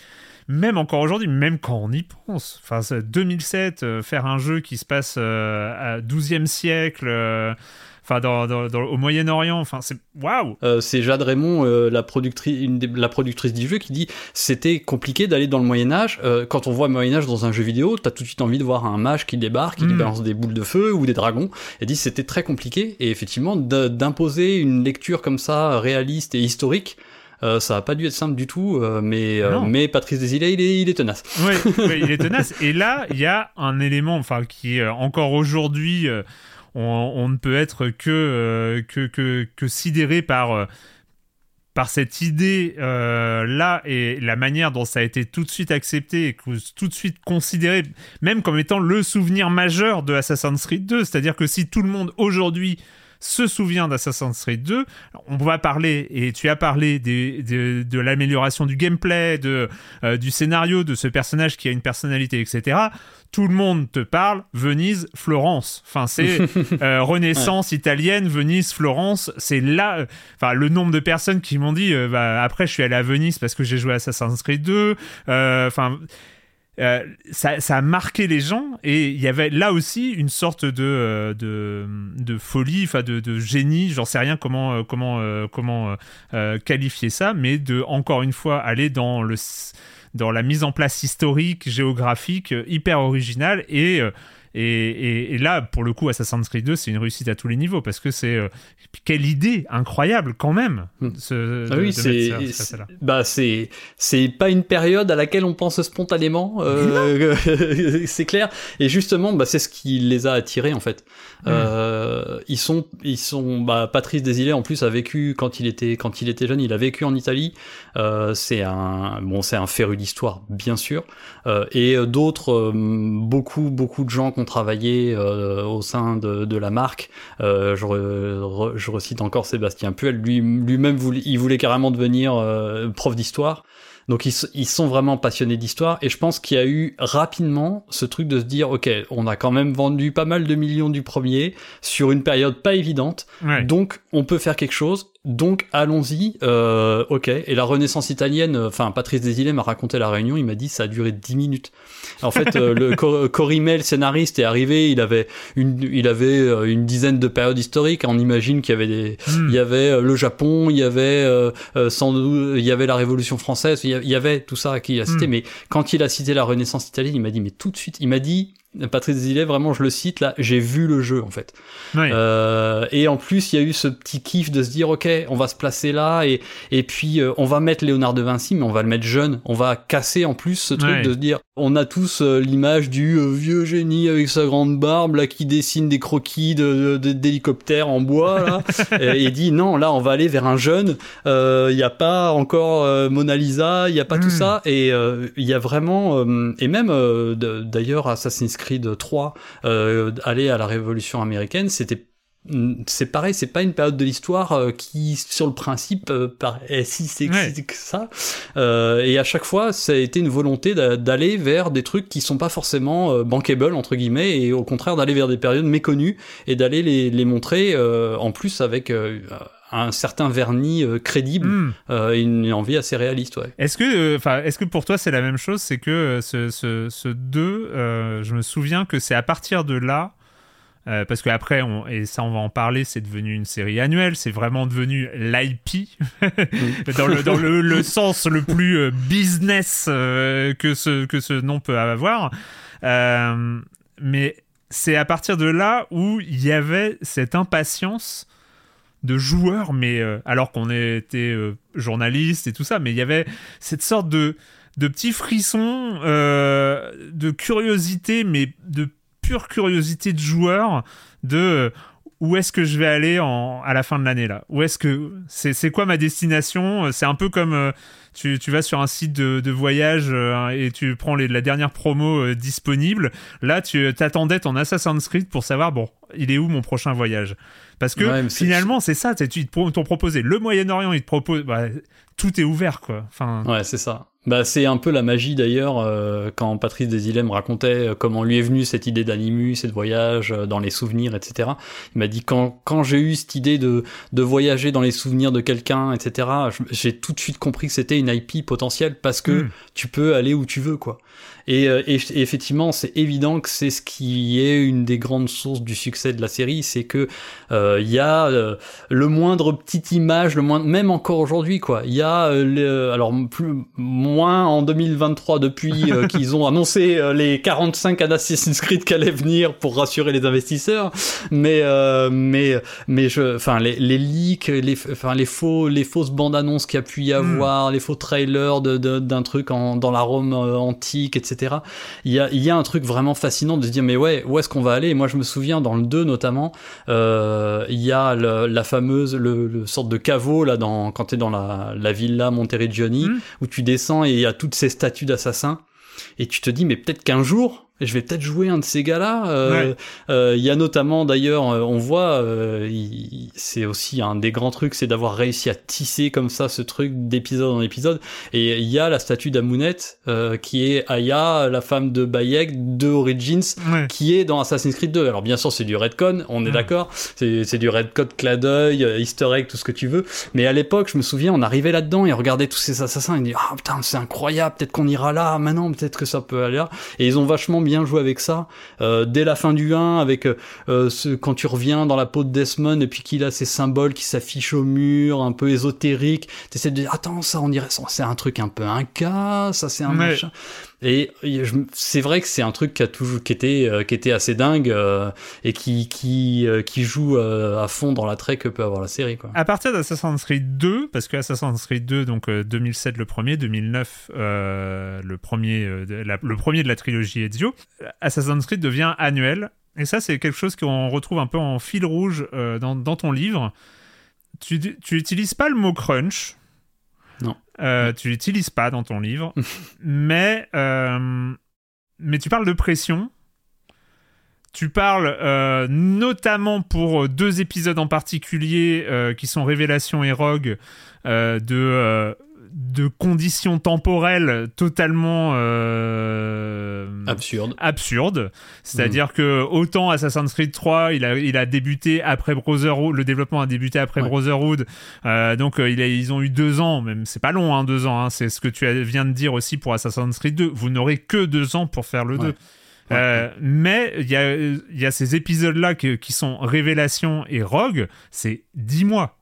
même encore aujourd'hui, même quand on y pense. Enfin, 2007, euh, faire un jeu qui se passe euh, à 12e siècle. Euh, enfin, dans, au Moyen-Orient, enfin, c'est waouh! c'est Jade Raymond, la, productrice, une la productrice du jeu, qui dit c'était compliqué d'aller dans le Moyen-Âge. quand on voit le Moyen-Âge dans un jeu vidéo, t'as tout de suite envie de voir un mage qui débarque, qui hmm. balance des boules de feu ou des dragons. Elle dit c'était très compliqué, et effectivement, d'imposer une lecture comme ça, réaliste et historique, euh, ça a pas dû être simple du tout, euh, mais, euh, mais Patrice Desilets, il est, il est tenace. Oui, il est tenace. Et là, il y a un élément enfin, qui est encore aujourd'hui, on, ne peut être que, que, que, que sidéré par par cette idée là et la manière dont ça a été tout de suite accepté et tout de suite considéré même comme étant le souvenir majeur de Assassin's Creed 2 c'est-à-dire que si tout le monde aujourd'hui se souvient d'Assassin's Creed 2. On va parler, et tu as parlé de l'amélioration du gameplay, de, euh, du scénario, de ce personnage qui a une personnalité, etc. Tout le monde te parle Venise, Florence. Enfin, c'est euh, Renaissance italienne, Venise, Florence. C'est là, enfin, le nombre de personnes qui m'ont dit, euh, bah, après, je suis allé à Venise parce que j'ai joué à Assassin's Creed 2. Enfin euh, ça, a marqué les gens et il y avait là aussi une sorte de, euh, de, folie, enfin de, de, génie, j'en sais rien comment, euh, comment, comment qualifier ça, mais de encore une fois aller dans, le, dans la mise en place historique, géographique, hyper originale et et, là, pour le coup, Assassin's Creed 2, c'est une réussite à tous les niveaux parce que c'est euh, quelle idée incroyable quand même. Hmm. Ce, ah oui, c'est bah c'est c'est pas une période à laquelle on pense spontanément, euh, c'est clair. Et justement, bah c'est ce qui les a attirés en fait. Euh, ils sont ils sont bah Patrice Desilets en plus a vécu quand il était quand il était jeune, il a vécu en Italie. c'est un bon c'est un féru d'histoire bien sûr. et d'autres beaucoup beaucoup de gens qui travaillé euh, au sein de, la marque. Euh, je, je, recite encore Sébastien Puel, lui, lui-même il voulait carrément devenir euh, prof d'histoire. Donc ils, ils, sont vraiment passionnés d'histoire. Et je pense qu'il y a eu rapidement ce truc de se dire ok on a quand même vendu pas mal de millions du premier sur une période pas évidente. Donc on peut faire quelque chose donc allons-y, euh, ok. Et la Renaissance italienne, enfin Patrice Desilets m'a raconté la réunion, il m'a dit ça a duré 10 minutes. En fait, euh, le Corimel, scénariste, est arrivé, il avait une, il avait euh, une dizaine de périodes historiques. On imagine qu'il y avait des, hmm. il y avait euh, le Japon, il y avait sans doute, il y avait la Révolution française, il y avait tout ça qui a cité. Hmm. Mais quand il a cité la Renaissance italienne, il m'a dit mais tout de suite, il m'a dit Patrice Desilets, vraiment, je le cite là, j'ai vu le jeu en fait. Euh, et en plus, il y a eu ce petit kiff de se dire, ok, on va se placer là et et puis euh, on va mettre Léonard de Vinci, mais on va le mettre jeune. On va casser en plus ce truc de se dire, on a tous euh, l'image du vieux génie avec sa grande barbe là qui dessine des croquis de d'hélicoptères en bois là, et, dit non, là on va aller vers un jeune. Il n'y a pas encore Mona Lisa, il n'y a pas tout hmm. ça, et il y a vraiment et même d'ailleurs Assassin's Creed Creed 3 euh, aller à la Révolution américaine, c'était c'est pareil, c'est pas une période de l'histoire euh, qui, sur le principe, euh, paraît si sexy que ça. Euh, et à chaque fois, ça a été une volonté d'aller vers des trucs qui sont pas forcément bankable entre guillemets, et au contraire d'aller vers des périodes méconnues et d'aller les, les, montrer en plus avec un certain vernis euh, crédible euh, et une envie assez réaliste. Ouais. Est-ce que, euh, enfin, est-ce que pour toi c'est la même chose? C'est que ce, ce, ce 2, je me souviens que c'est à partir de là. parce qu'après, et ça on va en parler, c'est devenu une série annuelle, c'est vraiment devenu l'IP, dans, le, dans le, le, sens le plus business que, ce, que ce nom peut avoir. mais c'est à partir de là où il y avait cette impatience de joueurs, mais euh, alors qu'on était euh, journaliste et tout ça, mais il y avait cette sorte de, de petits frissons, euh, de curiosité, mais de pure curiosité de joueur, de où est-ce que je vais aller en, à la fin de l'année là? Où est-ce que c'est quoi ma destination? C'est un peu comme tu, tu, vas sur un site de, de voyage et tu prends les, la dernière promo disponible. Là, tu t'attendais ton Assassin's Creed pour savoir bon, il est où mon prochain voyage? Parce que finalement, c'est ça, ils t'ont proposé le Moyen-Orient, ils te proposent. Bah, tout est ouvert, quoi. Enfin... Ouais, c'est ça. Bah, c'est un peu la magie d'ailleurs euh, quand Patrice Desilets me racontait euh, comment lui est venue cette idée d'animus et de voyage euh, dans les souvenirs, etc. Il m'a dit quand, quand j'ai eu cette idée de, de voyager dans les souvenirs de quelqu'un, etc. J'ai tout de suite compris que c'était une IP potentielle parce que hmm. tu peux aller où tu veux, quoi. Et, et, effectivement, c'est évident que c'est ce qui est une des grandes sources du succès de la série, c'est que il y a le moindre petite image, le moins, même encore aujourd'hui, quoi. Il y a le, alors plus moins en 2023 depuis euh, qu'ils ont annoncé euh, les 45 Assassin's Creed qui allaient venir pour rassurer les investisseurs. Mais euh, mais mais je, enfin les, les leaks, les enfin les faux les fausses bandes annonces qu'il y a pu y hmm. avoir, les faux trailers de d'un truc en, dans la Rome antique, etc. Il y a il y a un truc vraiment fascinant de se dire mais ouais où est-ce qu'on va aller? Moi je me souviens dans le 2 notamment il y a la fameuse le, le, sorte de caveau là dans quand t'es dans la la villa Monteriggioni hmm. où tu descends et il y a toutes ces statues d'assassins. Et tu te dis, mais peut-être qu'un jour, je vais peut-être jouer un de ces gars-là. Euh, euh, il y a notamment d'ailleurs, euh, on voit, c'est aussi un des grands trucs, c'est d'avoir réussi à tisser comme ça ce truc d'épisode en épisode. Et il y a la statue d'Amounette qui est Aya, la femme de Bayek de Origins, qui est dans Assassin's Creed 2. Alors bien sûr, c'est du redcon, on est d'accord. C'est du redcon, clin d'œil, Easter egg, tout ce que tu veux. Mais à l'époque, je me souviens, on arrivait là-dedans et on regardait tous ces assassins et on dit ah putain c'est incroyable, peut-être qu'on ira là. Maintenant, peut-être que ça peut aller là. Et ils ont vachement bien joué avec ça. Euh, dès la fin du 1, avec euh, ce, quand tu reviens dans la peau de Desmond et puis qu'il a ces symboles qui s'affichent au mur, un peu ésotériques, t'essaies de dire attends ça on dirait c'est un truc un peu un cas, ça c'est un machin. Et c'est vrai que c'est un truc qui a toujours qui était euh, qui était assez dingue euh, et qui euh, joue à fond dans l'attrait que peut avoir la série quoi. À partir d'Assassin's Creed 2 parce que Assassin's Creed 2 donc 2007 le premier, 2009 le premier le premier de la trilogie Ezio, Assassin's Creed devient annuel et ça c'est quelque chose qu'on retrouve un peu en fil rouge dans, ton livre. Tu tu utilises pas le mot crunch. Euh, tu l'utilises pas dans ton livre, mais, euh, mais tu parles de pression. Tu parles euh, notamment pour deux épisodes en particulier qui sont Révélation et Rogue de de conditions temporelles totalement euh, absurdes. Absurde. C'est-à-dire mm. que autant Assassin's Creed 3, il a, il a débuté après Brotherhood, le développement a débuté après Brotherhood, euh, donc euh, il ils ont eu deux ans, même c'est pas long, hein, deux ans. Hein, c'est ce que tu viens de dire aussi pour Assassin's Creed 2. Vous n'aurez que deux ans pour faire le 2. mais il y a, y a ces épisodes-là qui, qui sont Révélation et Rogue, c'est dix mois.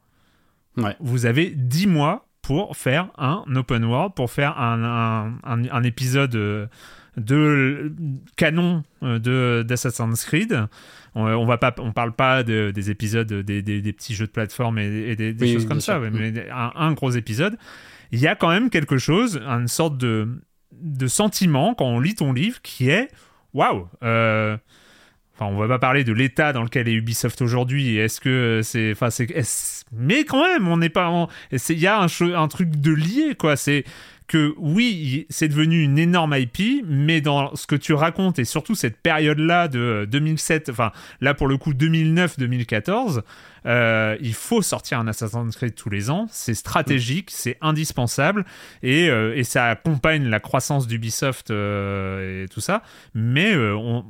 Vous avez dix mois pour faire un open world, pour faire un, un, un, épisode euh, de canon euh, de d'Assassin's Creed. On, on, va pas, on parle pas de, des épisodes, des, des, des, petits jeux de plateforme et, des, des choses comme ça, mais un, gros épisode. Il y a quand même quelque chose, une sorte de, de sentiment quand on lit ton livre qui est waouh. Euh, Enfin, on va pas parler de l'état dans lequel est Ubisoft aujourd'hui. Est-ce que c'est, enfin, c'est, mais quand même, on n'est pas, il y a un, un truc de lié, quoi. C'est que oui, c'est devenu une énorme IP, mais dans ce que tu racontes et surtout cette période-là de 2007, enfin là pour le coup 2009-2014, euh, il faut sortir un Assassin's Creed tous les ans. C'est stratégique, c'est indispensable et, euh, et, ça accompagne la croissance d'Ubisoft euh, et tout ça. Mais on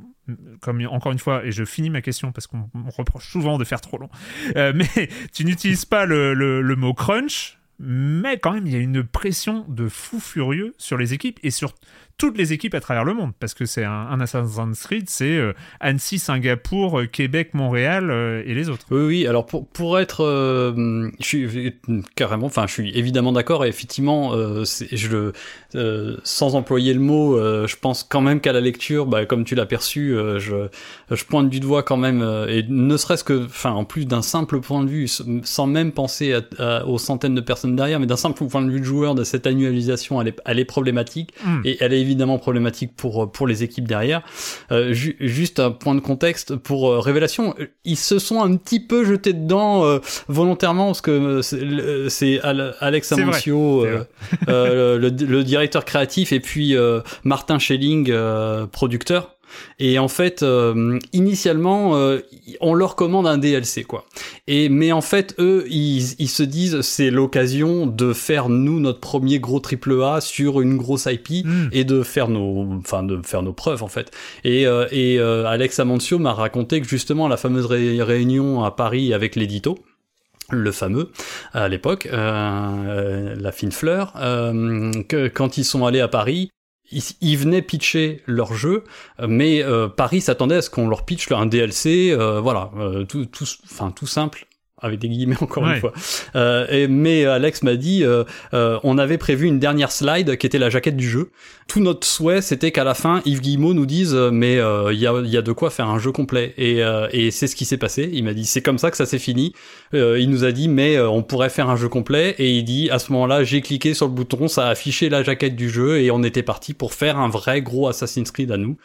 comme encore une fois, et je finis ma question parce qu'on reproche souvent de faire trop long, euh, mais tu n'utilises pas le, le, mot crunch, mais quand même, il y a une pression de fou furieux sur les équipes et sur toutes les équipes à travers le monde, parce que c'est un, un Assassin's Creed, c'est euh, Annecy, Singapour, euh, Québec, Montréal euh, et les autres. Oui, oui. Alors pour pour être, je suis carrément, enfin, je suis évidemment d'accord. Et effectivement, je sans employer le mot, je pense quand même qu'à la lecture, bah, comme tu l'as perçu, je je pointe du doigt quand même, et ne serait-ce que, enfin, en plus d'un simple point de vue, sans même penser à- à- aux centaines de personnes derrière, mais d'un simple point de vue de joueur, de cette annualisation, elle est, elle est problématique, Hmm. et elle est évidemment problématique pour pour les équipes derrière. Euh, ju- juste un point de contexte pour euh, Révélation, euh, ils se sont un petit peu jetés dedans euh, volontairement parce que euh, c'est- le- c'est Al- Alex Amancio, euh, euh, le, le directeur créatif, et puis euh, Martin Schelling, euh, producteur. Et en fait, euh, initialement, euh, on leur commande un DLC, quoi. Et mais en fait, eux, ils, ils se disent, c'est l'occasion de faire nous notre premier gros triple A sur une grosse IP Hmm. et de faire nos, enfin de faire nos preuves en fait. Et, euh, et euh, Alex Amancio m'a raconté que justement la fameuse ré- réunion à Paris avec l'édito, le fameux à l'époque, euh, la fine fleur, euh, que quand ils sont allés à Paris. Ils, ils venaient pitcher leur jeu, mais euh, Paris s'attendait à ce qu'on leur pitche un DLC, euh, voilà, euh, tout, tout, enfin tout simple, avec des guillemets encore Ouais. une fois. Euh, et, mais Alex m'a dit, euh, euh, on avait prévu une dernière slide qui était la jaquette du jeu. Tout notre souhait, c'était qu'à la fin, Yves Guillemot nous dise, euh, mais euh, il y, a, de quoi faire un jeu complet. Et, euh, et c'est ce qui s'est passé. Il m'a dit, c'est comme ça que ça s'est fini. Il nous a dit, mais on pourrait faire un jeu complet. Et il dit, à ce moment-là, j'ai cliqué sur le bouton, ça a affiché la jaquette du jeu, et on était parti pour faire un vrai gros Assassin's Creed à nous.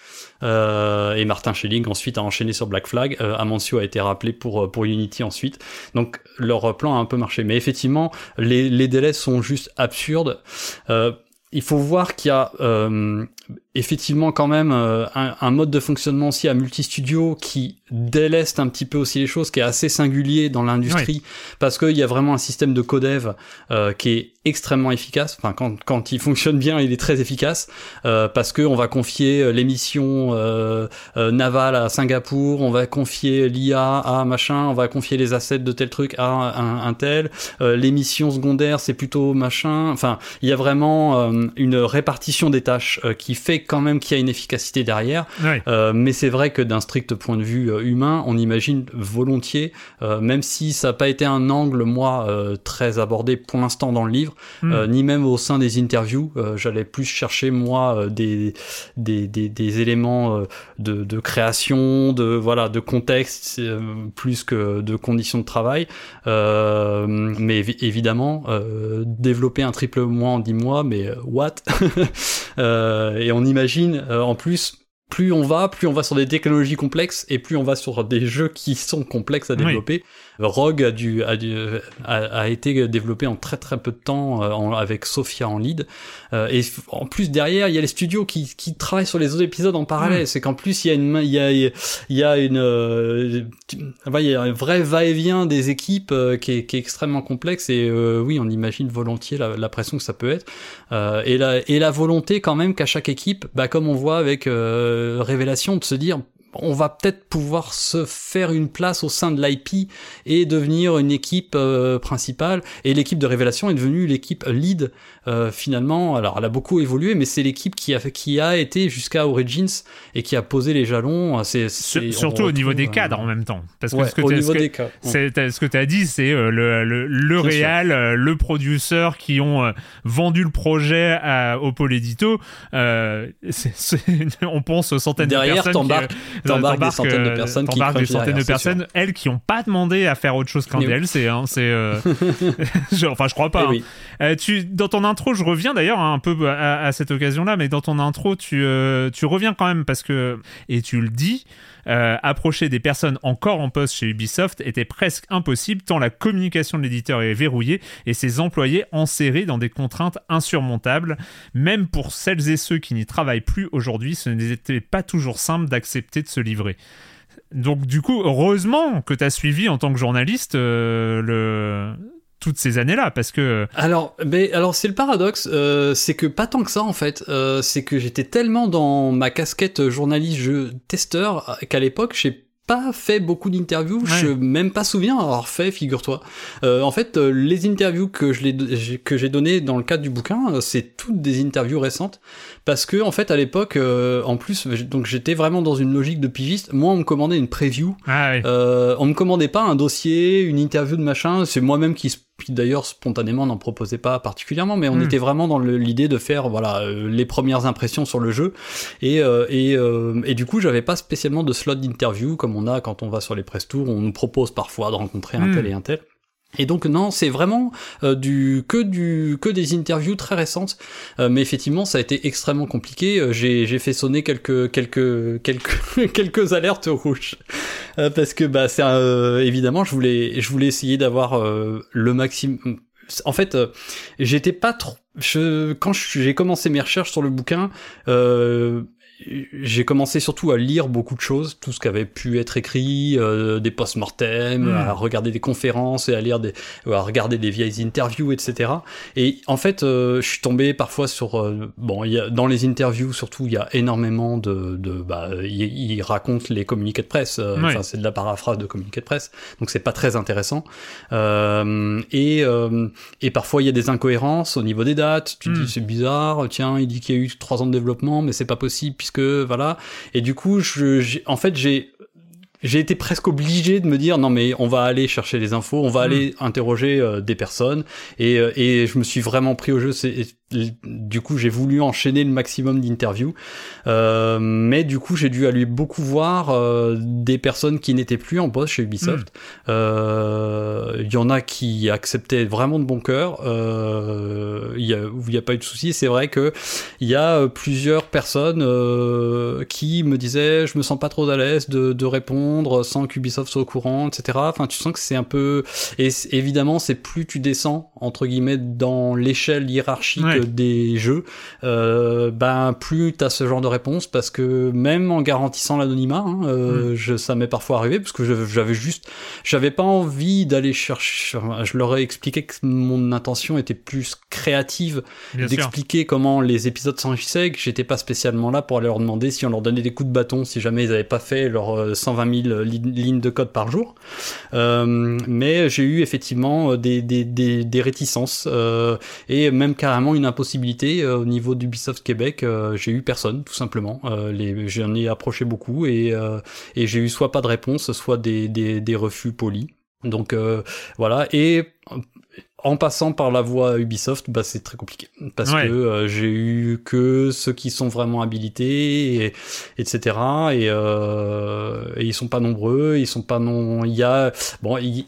Et Martin Schilling ensuite a enchaîné sur Black Flag. Amancio a été rappelé pour pour Unity ensuite. Donc leur plan a un peu marché. Mais effectivement, les, délais sont juste absurdes. Il faut voir qu'il y a euh, effectivement quand même euh, un, un mode de fonctionnement aussi à multi-studio qui déleste un petit peu aussi les choses, qui est assez singulier dans l'industrie, parce qu'il y a vraiment un système de codev euh, qui est extrêmement efficace. Enfin, quand, quand il fonctionne bien, il est très efficace, euh, parce que on va confier euh, les missions euh, euh, navales à Singapour, on va confier l'IA à machin, on va confier les assets de tel truc à un, un tel, euh, les missions secondaires c'est plutôt machin. Enfin, il y a vraiment euh, une répartition des tâches euh, qui fait quand même qu'il y a une efficacité derrière. Ouais. Euh, mais c'est vrai que d'un strict point de vue euh, humain, on imagine volontiers, euh, même si ça n'a pas été un angle, moi, euh, très abordé pour l'instant dans le livre, Hmm. ni même au sein des interviews. J'allais plus chercher, moi, des, des, des, des éléments de, de création, de, voilà, de contexte, plus que de conditions de travail. Mais évi- évidemment, développer un triple mois en 10 mois, mais what? Et on imagine, euh, en plus, plus on va, plus on va sur des technologies complexes et plus on va sur des jeux qui sont complexes à développer. Rogue a, dû, a, dû- a, a été développé en très très peu de temps euh, en- avec Sophia en lead. Euh, et en plus derrière, il y a les studios qui, qui travaillent sur les autres épisodes en parallèle. Mm. C'est qu'en plus il y a une il y a il y a une euh, il y a un vrai va-et-vient des équipes euh, qui, est, qui est extrêmement complexe et euh, oui, on imagine volontiers la, la pression que ça peut être euh, et la et la volonté quand même qu'à chaque équipe, bah comme on voit avec euh, Révélation, de se dire on va peut-être pouvoir se faire une place au sein de l'IP et devenir une équipe euh, principale. Et l'équipe de Révélation est devenue l'équipe lead euh, finalement. Alors elle a beaucoup évolué, mais c'est l'équipe qui a qui a été jusqu'à Origins et qui a posé les jalons. C'est Sur- c'est- surtout au niveau des cadres euh, en même temps. Parce que ouais, ce que au t'as- niveau ce que- des cas. c'est- t'as- ce que tu as dit, c'est le, le, le réal, le producteur qui ont vendu le projet à, au pôle édito. Euh, on pense aux centaines Derrière, de personnes. qui, t'embarques des t'embarques, centaines de euh, personnes qui des centaines de personnes, elles qui n'ont pas demandé à faire autre chose qu'un. DLC. Hein, c'est, euh, enfin, je crois pas. Eh hein. oui. Euh, tu, dans ton intro, je reviens d'ailleurs un peu à, à cette occasion-là, mais dans ton intro, tu, euh, tu reviens quand même parce que, et tu le dis, euh, approcher des personnes encore en poste chez Ubisoft était presque impossible tant la communication de l'éditeur est verrouillée et ses employés enserrés dans des contraintes insurmontables. Même pour celles et ceux qui n'y travaillent plus aujourd'hui, ce n'était pas toujours simple d'accepter de se livrer. Donc du coup, heureusement que tu as suivi en tant que journaliste euh, le... toutes ces années-là, parce que... Alors, mais alors c'est le paradoxe, euh, c'est que pas tant que ça en fait. Euh, c'est que j'étais tellement dans ma casquette journaliste jeu testeur euh, qu'à l'époque j'ai pas fait beaucoup d'interviews. Je même pas souviens avoir fait, figure-toi. Euh, en fait, euh, les interviews que je que j'ai données dans le cadre du bouquin, euh, c'est toutes des interviews récentes parce que en fait à l'époque, en plus, donc j'étais vraiment dans une logique de pigiste. Moi, on me commandait une preview. Ah, oui. on me commandait pas un dossier, une interview de machin. C'est moi-même qui qui d'ailleurs spontanément n'en proposait pas particulièrement, mais on hmm. était vraiment dans l'idée de faire voilà les premières impressions sur le jeu et et, et du coup j'avais pas spécialement de slot d'interview comme on a quand on va sur les press tours, on nous propose parfois de rencontrer un hmm. tel et un tel. Et donc non, c'est vraiment euh, du que du que des interviews très récentes, euh, mais effectivement ça a été extrêmement compliqué. Euh, j'ai fait sonner quelques quelques quelques quelques alertes rouges parce que bah c'est évidemment je voulais je voulais essayer d'avoir le maximum. En fait, j'étais pas trop. Je, quand j'ai commencé mes recherches sur le bouquin, j'ai commencé surtout à lire beaucoup de choses, tout ce qui avait pu être écrit, euh, des post-mortem, hmm. à regarder des conférences et à lire des, à regarder des vieilles interviews, etc. Et en fait, euh, je suis tombé parfois sur, euh, bon, y a, dans les interviews surtout, il y a énormément de, de bah, ils racontent les communiqués de presse, enfin c'est de la paraphrase de communiqués de presse, donc c'est pas très intéressant. et et parfois il y a des incohérences au niveau des dates. Tu dis hmm. c'est bizarre, tiens, il dit qu'il y a eu trois ans de développement, mais c'est pas possible que voilà. Et du coup, je, en fait, j'ai j'ai été presque obligé de me dire non mais on va aller chercher les infos, on va hmm. aller interroger euh, des personnes et, euh, et je me suis vraiment pris au jeu. C'est du coup j'ai voulu enchaîner le maximum d'interviews. Euh, mais du coup j'ai dû aller beaucoup voir euh, des personnes qui n'étaient plus en poste chez Ubisoft. Hmm. euh, il y en a qui acceptaient vraiment de bon cœur. Euh, il y a, a pas eu de souci c'est vrai que il y a plusieurs personnes qui me disaient je me sens pas trop à l'aise de, de répondre sans qu'Ubisoft soit au courant etc enfin tu sens que c'est un peu et évidemment c'est plus tu descends entre guillemets dans l'échelle hiérarchique des jeux, euh, ben plus t'as ce genre de réponse parce que même en garantissant l'anonymat, hein, euh, mm. je, ça m'est parfois arrivé parce que j'avais juste, j'avais pas envie d'aller chercher. Je leur ai expliqué que mon intention était plus créative, d'expliquer comment les épisodes s'enrichissaient, que j'étais pas spécialement là pour aller leur demander si on leur donnait des coups de bâton, si jamais ils avaient pas fait leurs 120 000 lignes de code par jour. Euh, mais j'ai eu effectivement des, des, des, des réticences euh, et même carrément une impossibilité euh, au niveau d'Ubisoft Québec. Euh, j'ai eu personne, tout simplement. Euh, les, j'en ai approché beaucoup et, et j'ai eu soit pas de réponse, soit des, des, des refus polis. Donc voilà. Et en passant par la voie Ubisoft, bah, c'est très compliqué parce que j'ai eu que ceux qui sont vraiment habilités, et, etc. Et, euh, et ils sont pas nombreux, ils sont pas non. Il y a bon. Il,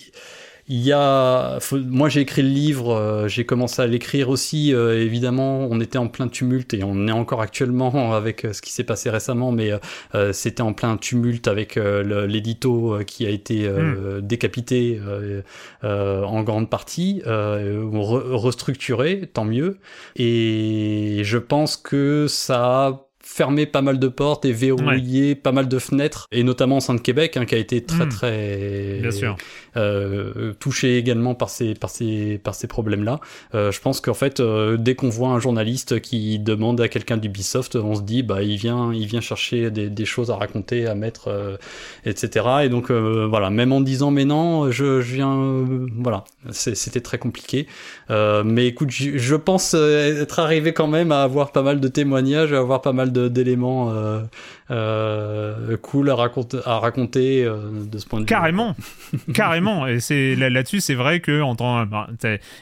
il y a, moi j'ai écrit le livre, euh, j'ai commencé à l'écrire aussi. Euh, évidemment, on était en plein tumulte et on est encore actuellement avec euh, ce qui s'est passé récemment, mais c'était en plein tumulte avec l'édito qui a été hmm. décapité en grande partie, restructuré, tant mieux. Et je pense que ça a fermé pas mal de portes et verrouillé pas mal de fenêtres, et notamment au sein de Québec, hein, qui a été très hmm. très Bien sûr. Euh, touché également par ces par ces par ces problèmes-là. Euh, je pense qu'en fait, euh, dès qu'on voit un journaliste qui demande à quelqu'un d'Ubisoft, on se dit bah il vient il vient chercher des, des choses à raconter, à mettre, euh, etc. Et donc voilà, même en disant mais non, je, je viens, voilà, c'était très compliqué. mais écoute, je, je pense être arrivé quand même à avoir pas mal de témoignages, à avoir pas mal d'éléments euh, cool à raconter, à raconter euh, de ce point de vue. Carrément, carrément. Et c'est là-dessus, c'est vrai que en tant, bah,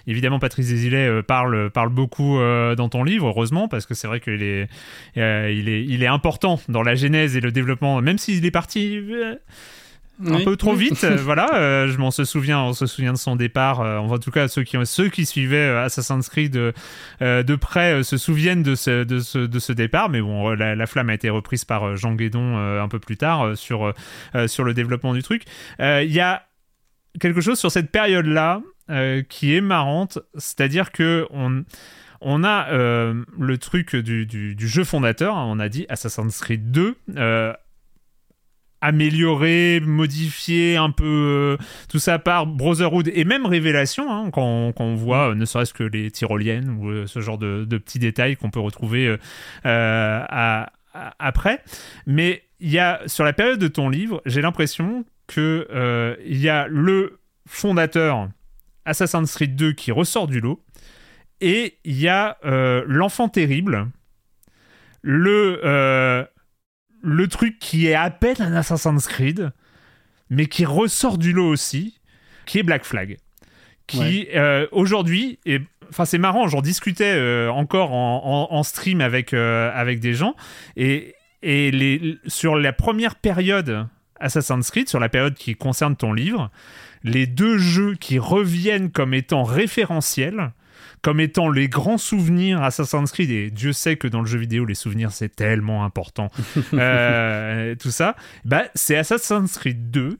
évidemment, Patrice Desilets euh, parle parle beaucoup dans ton livre, heureusement, parce que c'est vrai qu'il est, il est, il est important dans la genèse et le développement, même s'il est parti un peu trop vite. Euh, voilà, euh, je m'en se souvient, on se souvient de son départ. Euh, en tout cas, ceux qui ceux qui suivaient Assassin's Creed de, de près se souviennent de ce, de ce, de ce départ. Mais bon, la, flamme a été reprise par Jean Guédon un peu plus tard sur sur le développement du truc. Il y a quelque chose sur cette période-là qui est marrante, c'est-à-dire que on on a le truc du, du, jeu fondateur, hein, on a dit Assassin's Creed 2, amélioré, modifié un peu euh, tout ça par Brotherhood et même Révélation, hein, quand, on voit euh, ne serait-ce que les tyroliennes ou euh, ce genre de, petits détails qu'on peut retrouver après. Mais il y a sur la période de ton livre, j'ai l'impression que il y a le fondateur Assassin's Creed 2 qui ressort du lot et il y a l'enfant terrible, le le truc qui est à peine un Assassin's Creed, mais qui ressort du lot aussi, qui est Black Flag, qui euh, aujourd'hui est Enfin, c'est marrant, j'en discutais euh, encore en, en- en stream avec, euh, avec des gens. Et, et les, sur la première période Assassin's Creed, sur la période qui concerne ton livre, les deux jeux qui reviennent comme étant référentiels, comme étant les grands souvenirs Assassin's Creed, et Dieu sait que dans le jeu vidéo, les souvenirs, c'est tellement important, euh, tout ça, bah, c'est Assassin's Creed 2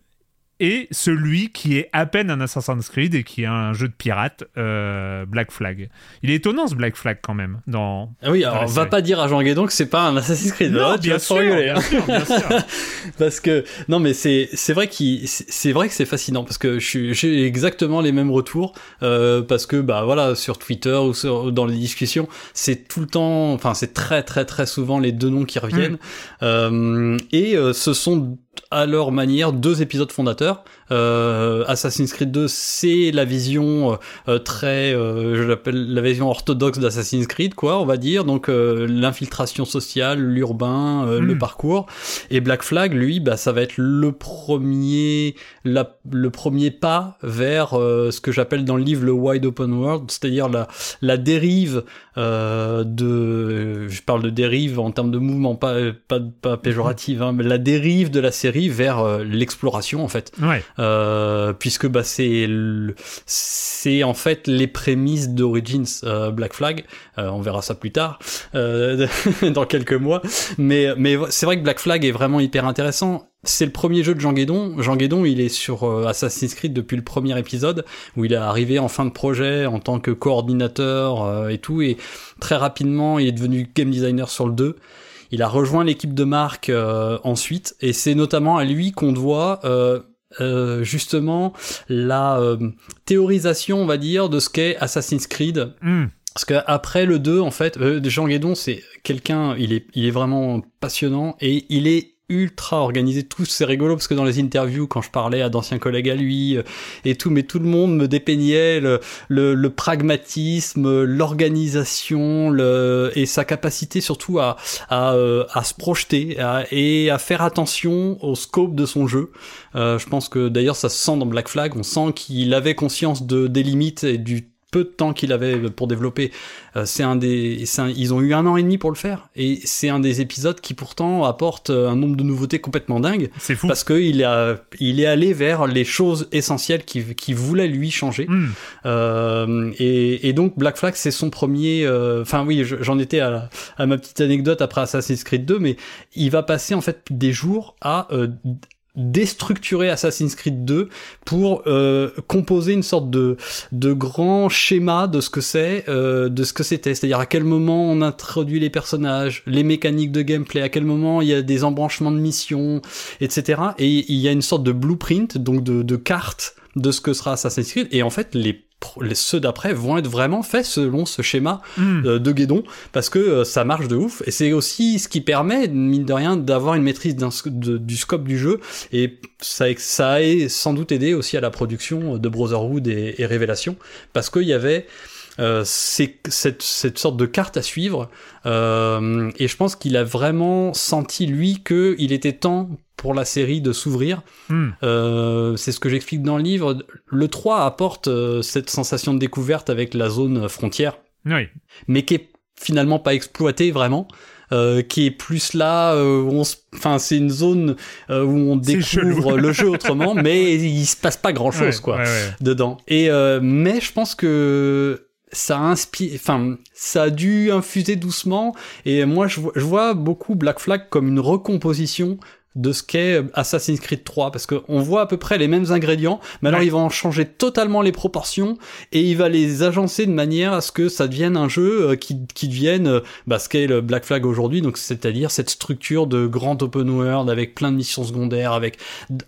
et celui qui est à peine un Assassin's Creed et qui est un jeu de pirate, euh, Black Flag. Il est étonnant ce Black Flag quand même. Dans... Ah oui, alors va pas dire à Jean Guédon que c'est pas un Assassin's Creed. Non, Là, tu bien sûr, rigoler, bien hein. sûr, bien sûr. parce que non mais c'est c'est vrai qu'il c'est vrai que c'est fascinant parce que je suis j'ai exactement les mêmes retours euh, parce que bah voilà sur Twitter ou sur, dans les discussions c'est tout le temps enfin c'est très très très souvent les deux noms qui reviennent Euh, et euh, ce sont à leur manière deux épisodes fondateurs euh, Assassin's Creed 2 c'est la vision euh, très euh, je l'appelle la vision orthodoxe d'Assassin's Creed quoi on va dire donc euh, l'infiltration sociale l'urbain euh, le Mm. parcours et Black Flag, lui, bah, ça va être le premier, la- le premier pas vers euh, ce que j'appelle dans le livre le wide open world, c'est-à-dire la, la dérive euh, de, je parle de dérive en termes de mouvement, pas pas, pas péjorative, hein, mais la dérive de la série vers l'exploration en fait. Ouais. Euh, puisque bah c'est c'est en fait les prémices d'Origins euh, Black Flag. Euh, on verra ça plus tard, dans quelques mois. Mais mais c'est vrai que Black Flag est vraiment hyper intéressant. C'est le premier jeu de Jean Guédon. Jean Guédon, il est sur Assassin's Creed depuis le premier épisode, où il est arrivé en fin de projet en tant que coordinateur et tout, et très rapidement, il est devenu game designer sur le 2. Il a rejoint l'équipe de marque euh, ensuite, et c'est notamment à lui qu'on doit euh, euh, justement la euh, théorisation, on va dire, de ce qu'est Assassin's Creed. Hmm. Parce qu'après le 2, en fait, euh, Jean Guédon, c'est quelqu'un, il est, il est vraiment passionnant et il est ultra organisé. Tout c'est rigolo parce que dans les interviews, quand je parlais à d'anciens collègues à lui euh, et tout, mais tout le monde me dépeignait le, le, le pragmatisme, l'organisation, le et sa capacité surtout à à, euh, à se projeter à- et à faire attention au scope de son jeu. Euh, je pense que d'ailleurs ça se sent dans Black Flag, on sent qu'il avait conscience de des limites et du peu de temps qu'il avait pour développer. Euh, c'est un des, c'est un- ils ont eu un an et demi pour le faire, et c'est un des épisodes qui pourtant apporte euh, un nombre de nouveautés complètement dingue, C'est fou. parce qu'il a, il est allé vers les choses essentielles qui, qui voulait lui changer. Hmm. Euh, et, et donc Black Flag c'est son premier. euh, Enfin oui, je- j'en étais à, à ma petite anecdote après Assassin's Creed 2, mais il va passer en fait des jours à euh, déstructurer Assassin's Creed 2 pour euh, composer une sorte de de grand schéma de ce que c'est euh, de ce que c'était. C'est-à-dire à quel moment on introduit les personnages les mécaniques de gameplay à quel moment il y a des embranchements de missions etc et il y a une sorte de blueprint donc de, de carte de ce que sera Assassin's Creed. Et en fait les les ceux d'après vont être vraiment faits selon ce schéma Hmm. euh, de Guédon parce que euh, ça marche de ouf et c'est aussi ce qui permet mine de rien d'avoir une maîtrise de- du scope du jeu et ça, ça a sans doute aidé aussi à la production de Brotherhood et, et Révélation parce qu'il y avait euh, c'est- cette, cette sorte de carte à suivre euh, et je pense qu'il a vraiment senti lui que il était temps pour la série de s'ouvrir Hmm. euh, c'est ce que j'explique dans le livre. Le 3 apporte euh, cette sensation de découverte avec la zone frontière, Oui. mais qui est finalement pas exploitée vraiment. euh, qui est plus là euh, où on se- enfin c'est une zone euh, où on découvre le jeu autrement mais il se passe pas grand chose Ouais, quoi ouais, ouais. dedans. Et euh, mais je pense que ça a inspiré, enfin ça a dû infuser doucement. Et moi je vois beaucoup Black Flag comme une recomposition de ce qu'est Assassin's Creed 3 parce qu'on voit à peu près les mêmes ingrédients mais alors il va en changer totalement les proportions et il va les agencer de manière à ce que ça devienne un jeu euh, qui, qui devienne euh, bah, ce qu'est le Black Flag aujourd'hui donc c'est-à-dire cette structure de grand open world avec plein de missions secondaires avec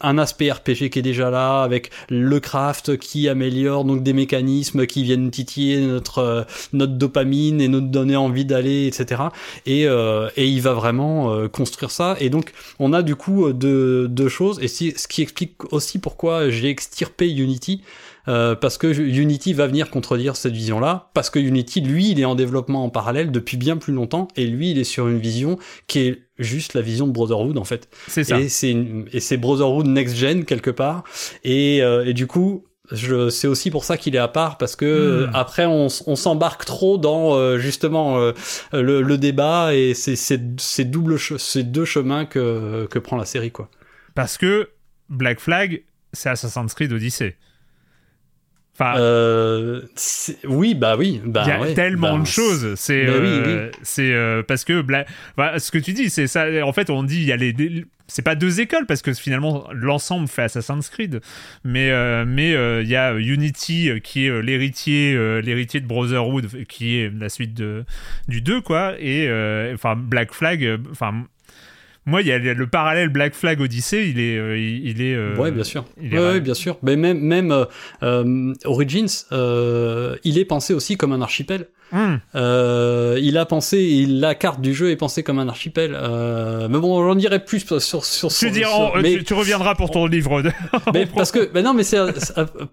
un aspect RPG qui est déjà là avec le craft qui améliore donc des mécanismes qui viennent titiller notre euh, notre dopamine et nous donner envie d'aller etc et, et il va vraiment construire ça. Et donc on a du du coup euh, de deux choses, et ce qui explique aussi pourquoi j'ai extirpé Unity, euh, parce que Unity va venir contredire cette vision-là, parce que Unity, lui, il est en développement en parallèle depuis bien plus longtemps, et lui, il est sur une vision qui est juste la vision de Brotherhood en fait. C'est ça. Et c'est et c'est Brotherhood next gen quelque part, et, euh, et du coup, c'est aussi pour ça qu'il est à part parce que hmm. après on, on s'embarque trop dans euh, justement euh, le, le, débat et c'est c'est double ces deux chemins que que prend la série quoi. Parce que Black Flag c'est Assassin's Creed Odyssey. Enfin, euh, oui, bah oui. Bah, il y a tellement bah, de choses. C'est, euh, c'est euh, parce que ce que tu dis, c'est ça. En fait, on dit il y a les, c'est pas deux écoles parce que finalement l'ensemble fait Assassin's Creed, mais euh, mais il y a Unity qui est l'héritier, l'héritier de Brotherhood, qui est la suite de du 2 quoi, et enfin Black Flag, enfin moi, il y a le parallèle Black Flag Odyssey, il est, euh, il, est. Euh, ouais, bien sûr. ouais, bien sûr. Mais même, même euh, Origins, il est pensé aussi comme un archipel. Hmm. Euh, il a pensé, la carte du jeu est pensée comme un archipel. Euh, mais bon, j'en dirais plus sur sur. Tu, mais, tu, reviendras pour ton livre. mais parce que, non, mais c'est.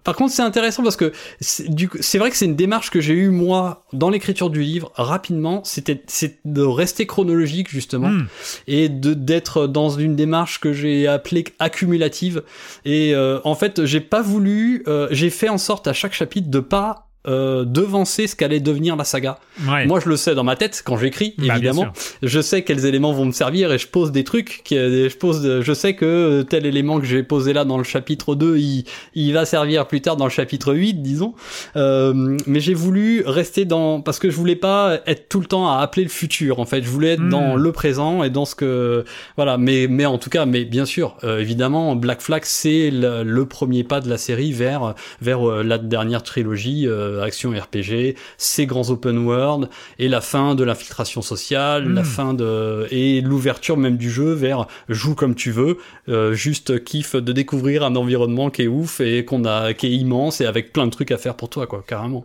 par contre, c'est intéressant parce que c'est vrai que c'est une démarche que j'ai eue moi dans l'écriture du livre rapidement. C'était c'est de rester chronologique justement hmm. et de d'être dans une démarche que j'ai appelée accumulative. Et euh, en fait, j'ai pas voulu. Euh, j'ai fait en sorte à chaque chapitre de pas euh, devancer ce qu'allait devenir la saga. Moi, je le sais dans ma tête quand j'écris, bah, évidemment. Je sais quels éléments vont me servir et je pose des trucs. Qui, je pose, je sais que tel élément que j'ai posé là dans le chapitre 2, il, il va servir plus tard dans le chapitre 8, disons. Euh, mais j'ai voulu rester dans parce que je voulais pas être tout le temps à appeler le futur. En fait, je voulais être dans hmm. le présent et dans ce que voilà. Mais mais en tout cas, mais bien sûr, euh, évidemment, Black Flag c'est le, premier pas de la série vers vers euh, la dernière trilogie. Euh, euh, action RPG, ces grands open world et la fin de l'infiltration sociale, la hmm. fin de et l'ouverture même du jeu vers joue comme tu veux, euh, juste kiff de découvrir un environnement qui est ouf et qu'on a qui est immense et avec plein de trucs à faire pour toi quoi, carrément.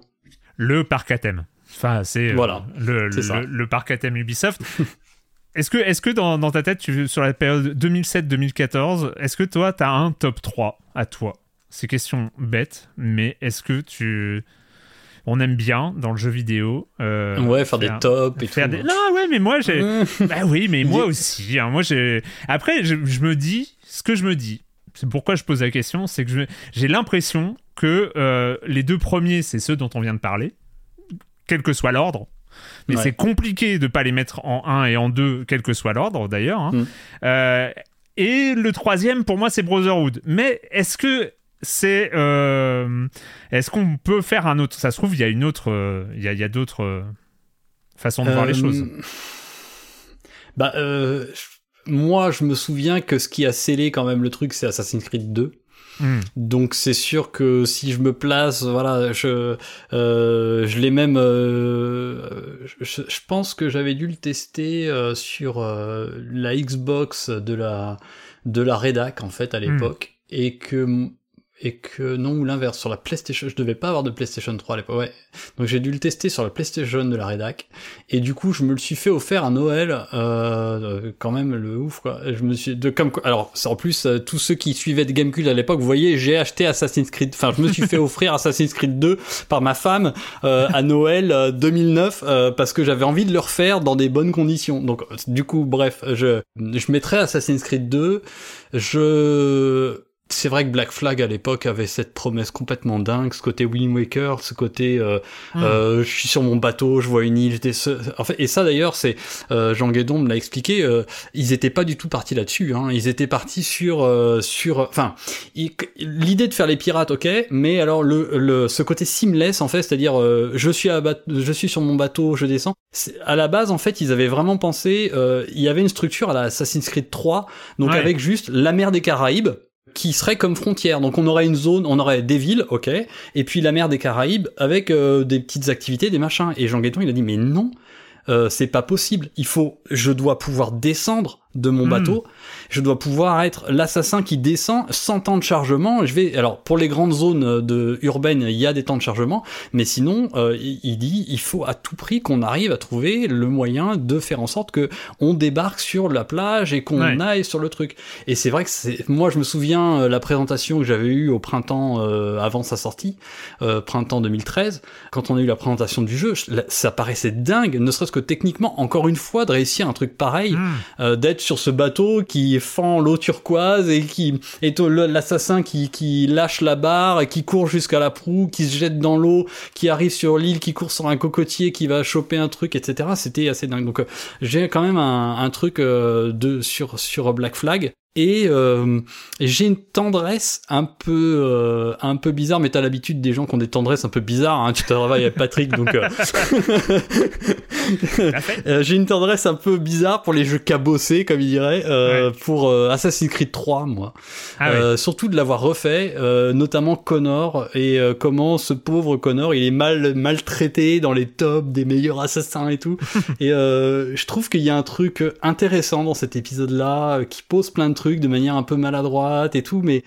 Le parc à thème. Enfin, c'est euh, voilà, le, le, parc à thème Ubisoft. Est-ce que, est que dans, dans, ta tête, tu, sur la période 2007-2014, est-ce que toi, tu as un top 3 à toi? C'est question bête, mais est-ce que tu on aime bien dans le jeu vidéo. Euh, ouais, faire, des tops et faire tout. Non, ouais, mais moi, j'ai. bah oui, mais moi aussi. Hein. moi, j'ai. Après, je, me dis, ce que je me dis, c'est pourquoi je pose la question, c'est que j'ai l'impression que euh, les deux premiers, c'est ceux dont on vient de parler, quel que soit l'ordre. Mais c'est compliqué de pas les mettre en 1 et en 2, quel que soit l'ordre d'ailleurs. Hein. Mm. Euh, et le troisième, pour moi, c'est Brotherhood. Mais est-ce que c'est euh, est-ce qu'on peut faire un autre ça se trouve il y a une autre euh, il y a, d'autres euh, façons de voir les choses bah moi je me souviens que ce qui a scellé quand même le truc c'est Assassin's Creed 2 hmm. Donc c'est sûr que si je me place, voilà, je je l'ai même, je, pense que j'avais dû le tester sur la Xbox de la de la rédac en fait à hmm. l'époque et que et que non ou l'inverse sur la PlayStation je devais pas avoir de PlayStation 3 à l'époque ouais. Donc j'ai dû le tester sur la PlayStation de la rédac et du coup je me le suis fait offert à Noël euh, quand même le ouf quoi. Je me suis de comme alors en plus euh, tous ceux qui suivaient de Gamecube à l'époque vous voyez j'ai acheté Assassin's Creed enfin je me suis fait offrir Assassin's Creed 2 par ma femme euh, à Noël 2009 euh, euh, parce que j'avais envie de le refaire dans des bonnes conditions. Donc du coup bref je je mettrai Assassin's Creed 2 je c'est vrai que Black Flag à l'époque avait cette promesse complètement dingue, ce côté Wind Waker, ce côté euh, Hmm. euh, je suis sur mon bateau, je vois une île, en fait et ça d'ailleurs c'est euh, Jean Guédon me l'a expliqué, euh, ils étaient pas du tout partis là-dessus, hein. ils étaient partis sur euh, sur enfin l'idée de faire les pirates ok, mais alors le, le ce côté seamless en fait, c'est-à-dire euh, je suis à je suis sur mon bateau, je descends. À la base en fait ils avaient vraiment pensé, euh, il y avait une structure à la Assassin's Creed 3, donc Ouais. avec juste la mer des Caraïbes qui serait comme frontière. Donc on aurait une zone, on aurait des villes, ok, et puis la mer des Caraïbes avec euh, des petites activités, des machins. Et Jean Guetton il a dit mais non, euh, c'est pas possible. Il faut, je dois pouvoir descendre de mon Hmm. bateau. Je dois pouvoir être l'assassin qui descend sans temps de chargement. Je vais, alors pour les grandes zones de urbaines, il y a des temps de chargement, mais sinon, euh, il dit, il faut à tout prix qu'on arrive à trouver le moyen de faire en sorte que on débarque sur la plage et qu'on Ouais. aille sur le truc. Et c'est vrai que c'est, moi je me souviens euh, la présentation que j'avais eue au printemps euh, avant sa sortie, euh, printemps 2013, quand on a eu la présentation du jeu, ça paraissait dingue, ne serait-ce que techniquement, encore une fois, de réussir un truc pareil euh, d'être sur ce bateau qui fend l'eau turquoise et qui est l'assassin qui, qui lâche la barre qui court jusqu'à la proue, qui se jette dans l'eau, qui arrive sur l'île, qui court sur un cocotier, qui va choper un truc, etc. C'était assez dingue. Donc euh, j'ai quand même un, un truc euh, de sur sur Black Flag. Et euh, j'ai une tendresse un peu euh, un peu bizarre, mais t'as l'habitude des gens qui ont des tendresses un peu bizarres. Hein. Tu travailles avec Patrick, donc euh, euh, j'ai une tendresse un peu bizarre pour les jeux cabossés, comme il dirait, euh, pour Assassin's Creed 3, moi. Ah ouais. Surtout de l'avoir refait, euh, notamment Connor, et comment ce pauvre Connor, il est mal maltraité dans les tops des meilleurs assassins et tout. et euh, je trouve qu'il y a un truc intéressant dans cet épisode-là, qui pose plein de trucs de manière un peu maladroite et tout, mais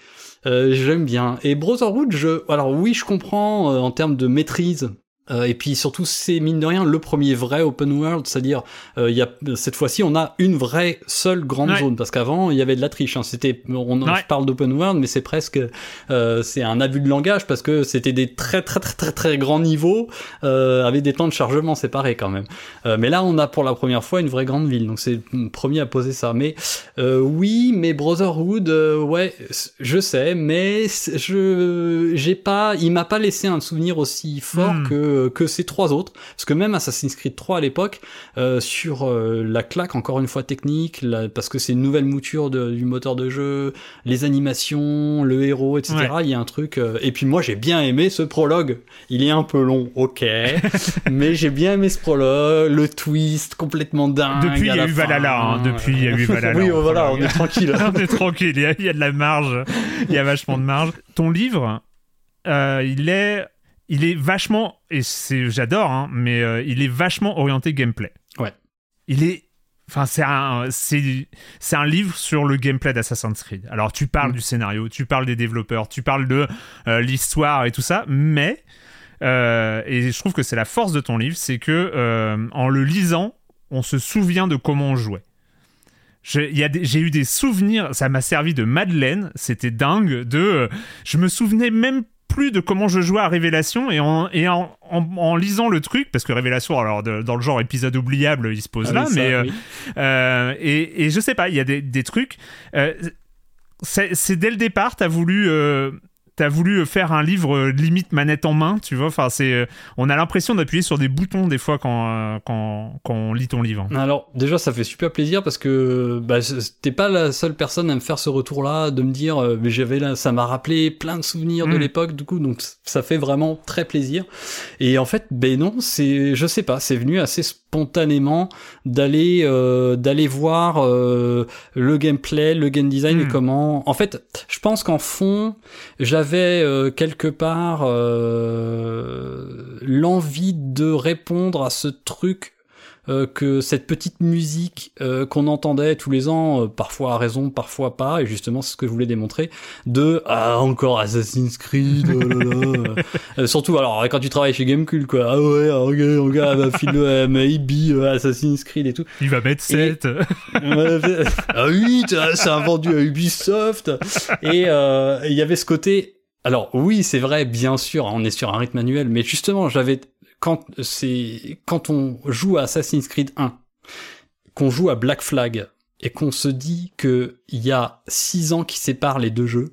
euh, j'aime bien. Et Brotherhood, je, alors oui, je comprends euh, en termes de maîtrise. Euh, et puis surtout, c'est mine de rien le premier vrai open world, c'est-à-dire euh, il y a cette fois-ci on a une vraie seule grande Ouais. zone parce qu'avant il y avait de la triche. Hein. C'était, on Ouais. je parle d'open world, mais c'est presque euh, c'est un abus de langage parce que c'était des très très très très très grands niveaux euh, avec des temps de chargement séparés quand même. Euh, mais là on a pour la première fois une vraie grande ville, donc c'est le premier à poser ça. Mais euh, oui, mais Brotherhood, euh, ouais, je sais, mais je j'ai pas, il m'a pas laissé un souvenir aussi fort Hmm. que que ces trois autres, parce que même Assassin's Creed 3 à l'époque, euh, sur euh, la claque encore une fois technique, la- parce que c'est une nouvelle mouture de- du moteur de jeu, les animations, le héros, etc. Ouais. Il y a un truc. euh, et puis moi j'ai bien aimé ce prologue. Il est un peu long, ok, mais j'ai bien aimé ce prologue, le twist complètement dingue. Depuis, il y a eu. Valhalla. hein. Depuis, il y a eu Valhalla. oui, voilà, on est tranquille. on est tranquille, il y, a, il y a de la marge, il y a vachement de marge. Ton livre, euh, il est, il est vachement, et c'est, j'adore, hein, mais euh, il est vachement orienté gameplay. Ouais. Il est, enfin, c'est un, c'est, c'est un livre sur le gameplay d'Assassin's Creed. Alors, tu parles Mm. du scénario, tu parles des développeurs, tu parles de euh, l'histoire et tout ça, mais euh, et je trouve que c'est la force de ton livre, c'est que en le lisant, on se souvient de comment on jouait. J'ai eu des souvenirs, ça m'a servi de Madeleine, c'était dingue. De, euh, je me souvenais même plus de comment je jouais à Révélation et en, et en, en- en lisant le truc, parce que Révélation, alors de- dans le genre épisode oubliable, il se pose Ah là, oui, ça, mais euh, oui. euh, et, et je sais pas, il y a des, des trucs. euh, c'est c'est dès le départ, t'as voulu. euh, T'as voulu faire un livre euh, limite manette en main, tu vois. Enfin, c'est, euh, on a l'impression d'appuyer sur des boutons des fois quand, euh, quand, quand on lit ton livre. Alors déjà ça fait super plaisir parce que bah, t'es pas la seule personne à me faire ce retour-là, de me dire euh, mais j'avais là, ça m'a rappelé plein de souvenirs de Mm. l'époque du coup donc ça fait vraiment très plaisir. Et en fait ben non c'est je sais pas c'est venu assez spontanément d'aller euh, d'aller voir euh, le gameplay, le game design et Mm. comment. En fait je pense qu'en fond j'avais euh, quelque part euh, l'envie de répondre à ce truc euh, que cette petite musique euh, qu'on entendait tous les ans, euh, parfois à raison, parfois pas, et justement c'est ce que je voulais démontrer, de ah encore Assassin's Creed, oh là là. Surtout alors quand tu travailles chez Gamecube quoi, ah ouais, ah, on gars bah, file le maybe Assassin's Creed et tout. Il va mettre 7. Ouais, ah oui, t'as- c'est un vendu à Ubisoft. Et il y avait ce côté. Alors oui, c'est vrai, bien sûr, on est sur un rythme manuel, mais justement, j'avais quand c'est quand on joue à Assassin's Creed 1, qu'on joue à Black Flag et qu'on se dit que il y a six ans qui séparent les deux jeux.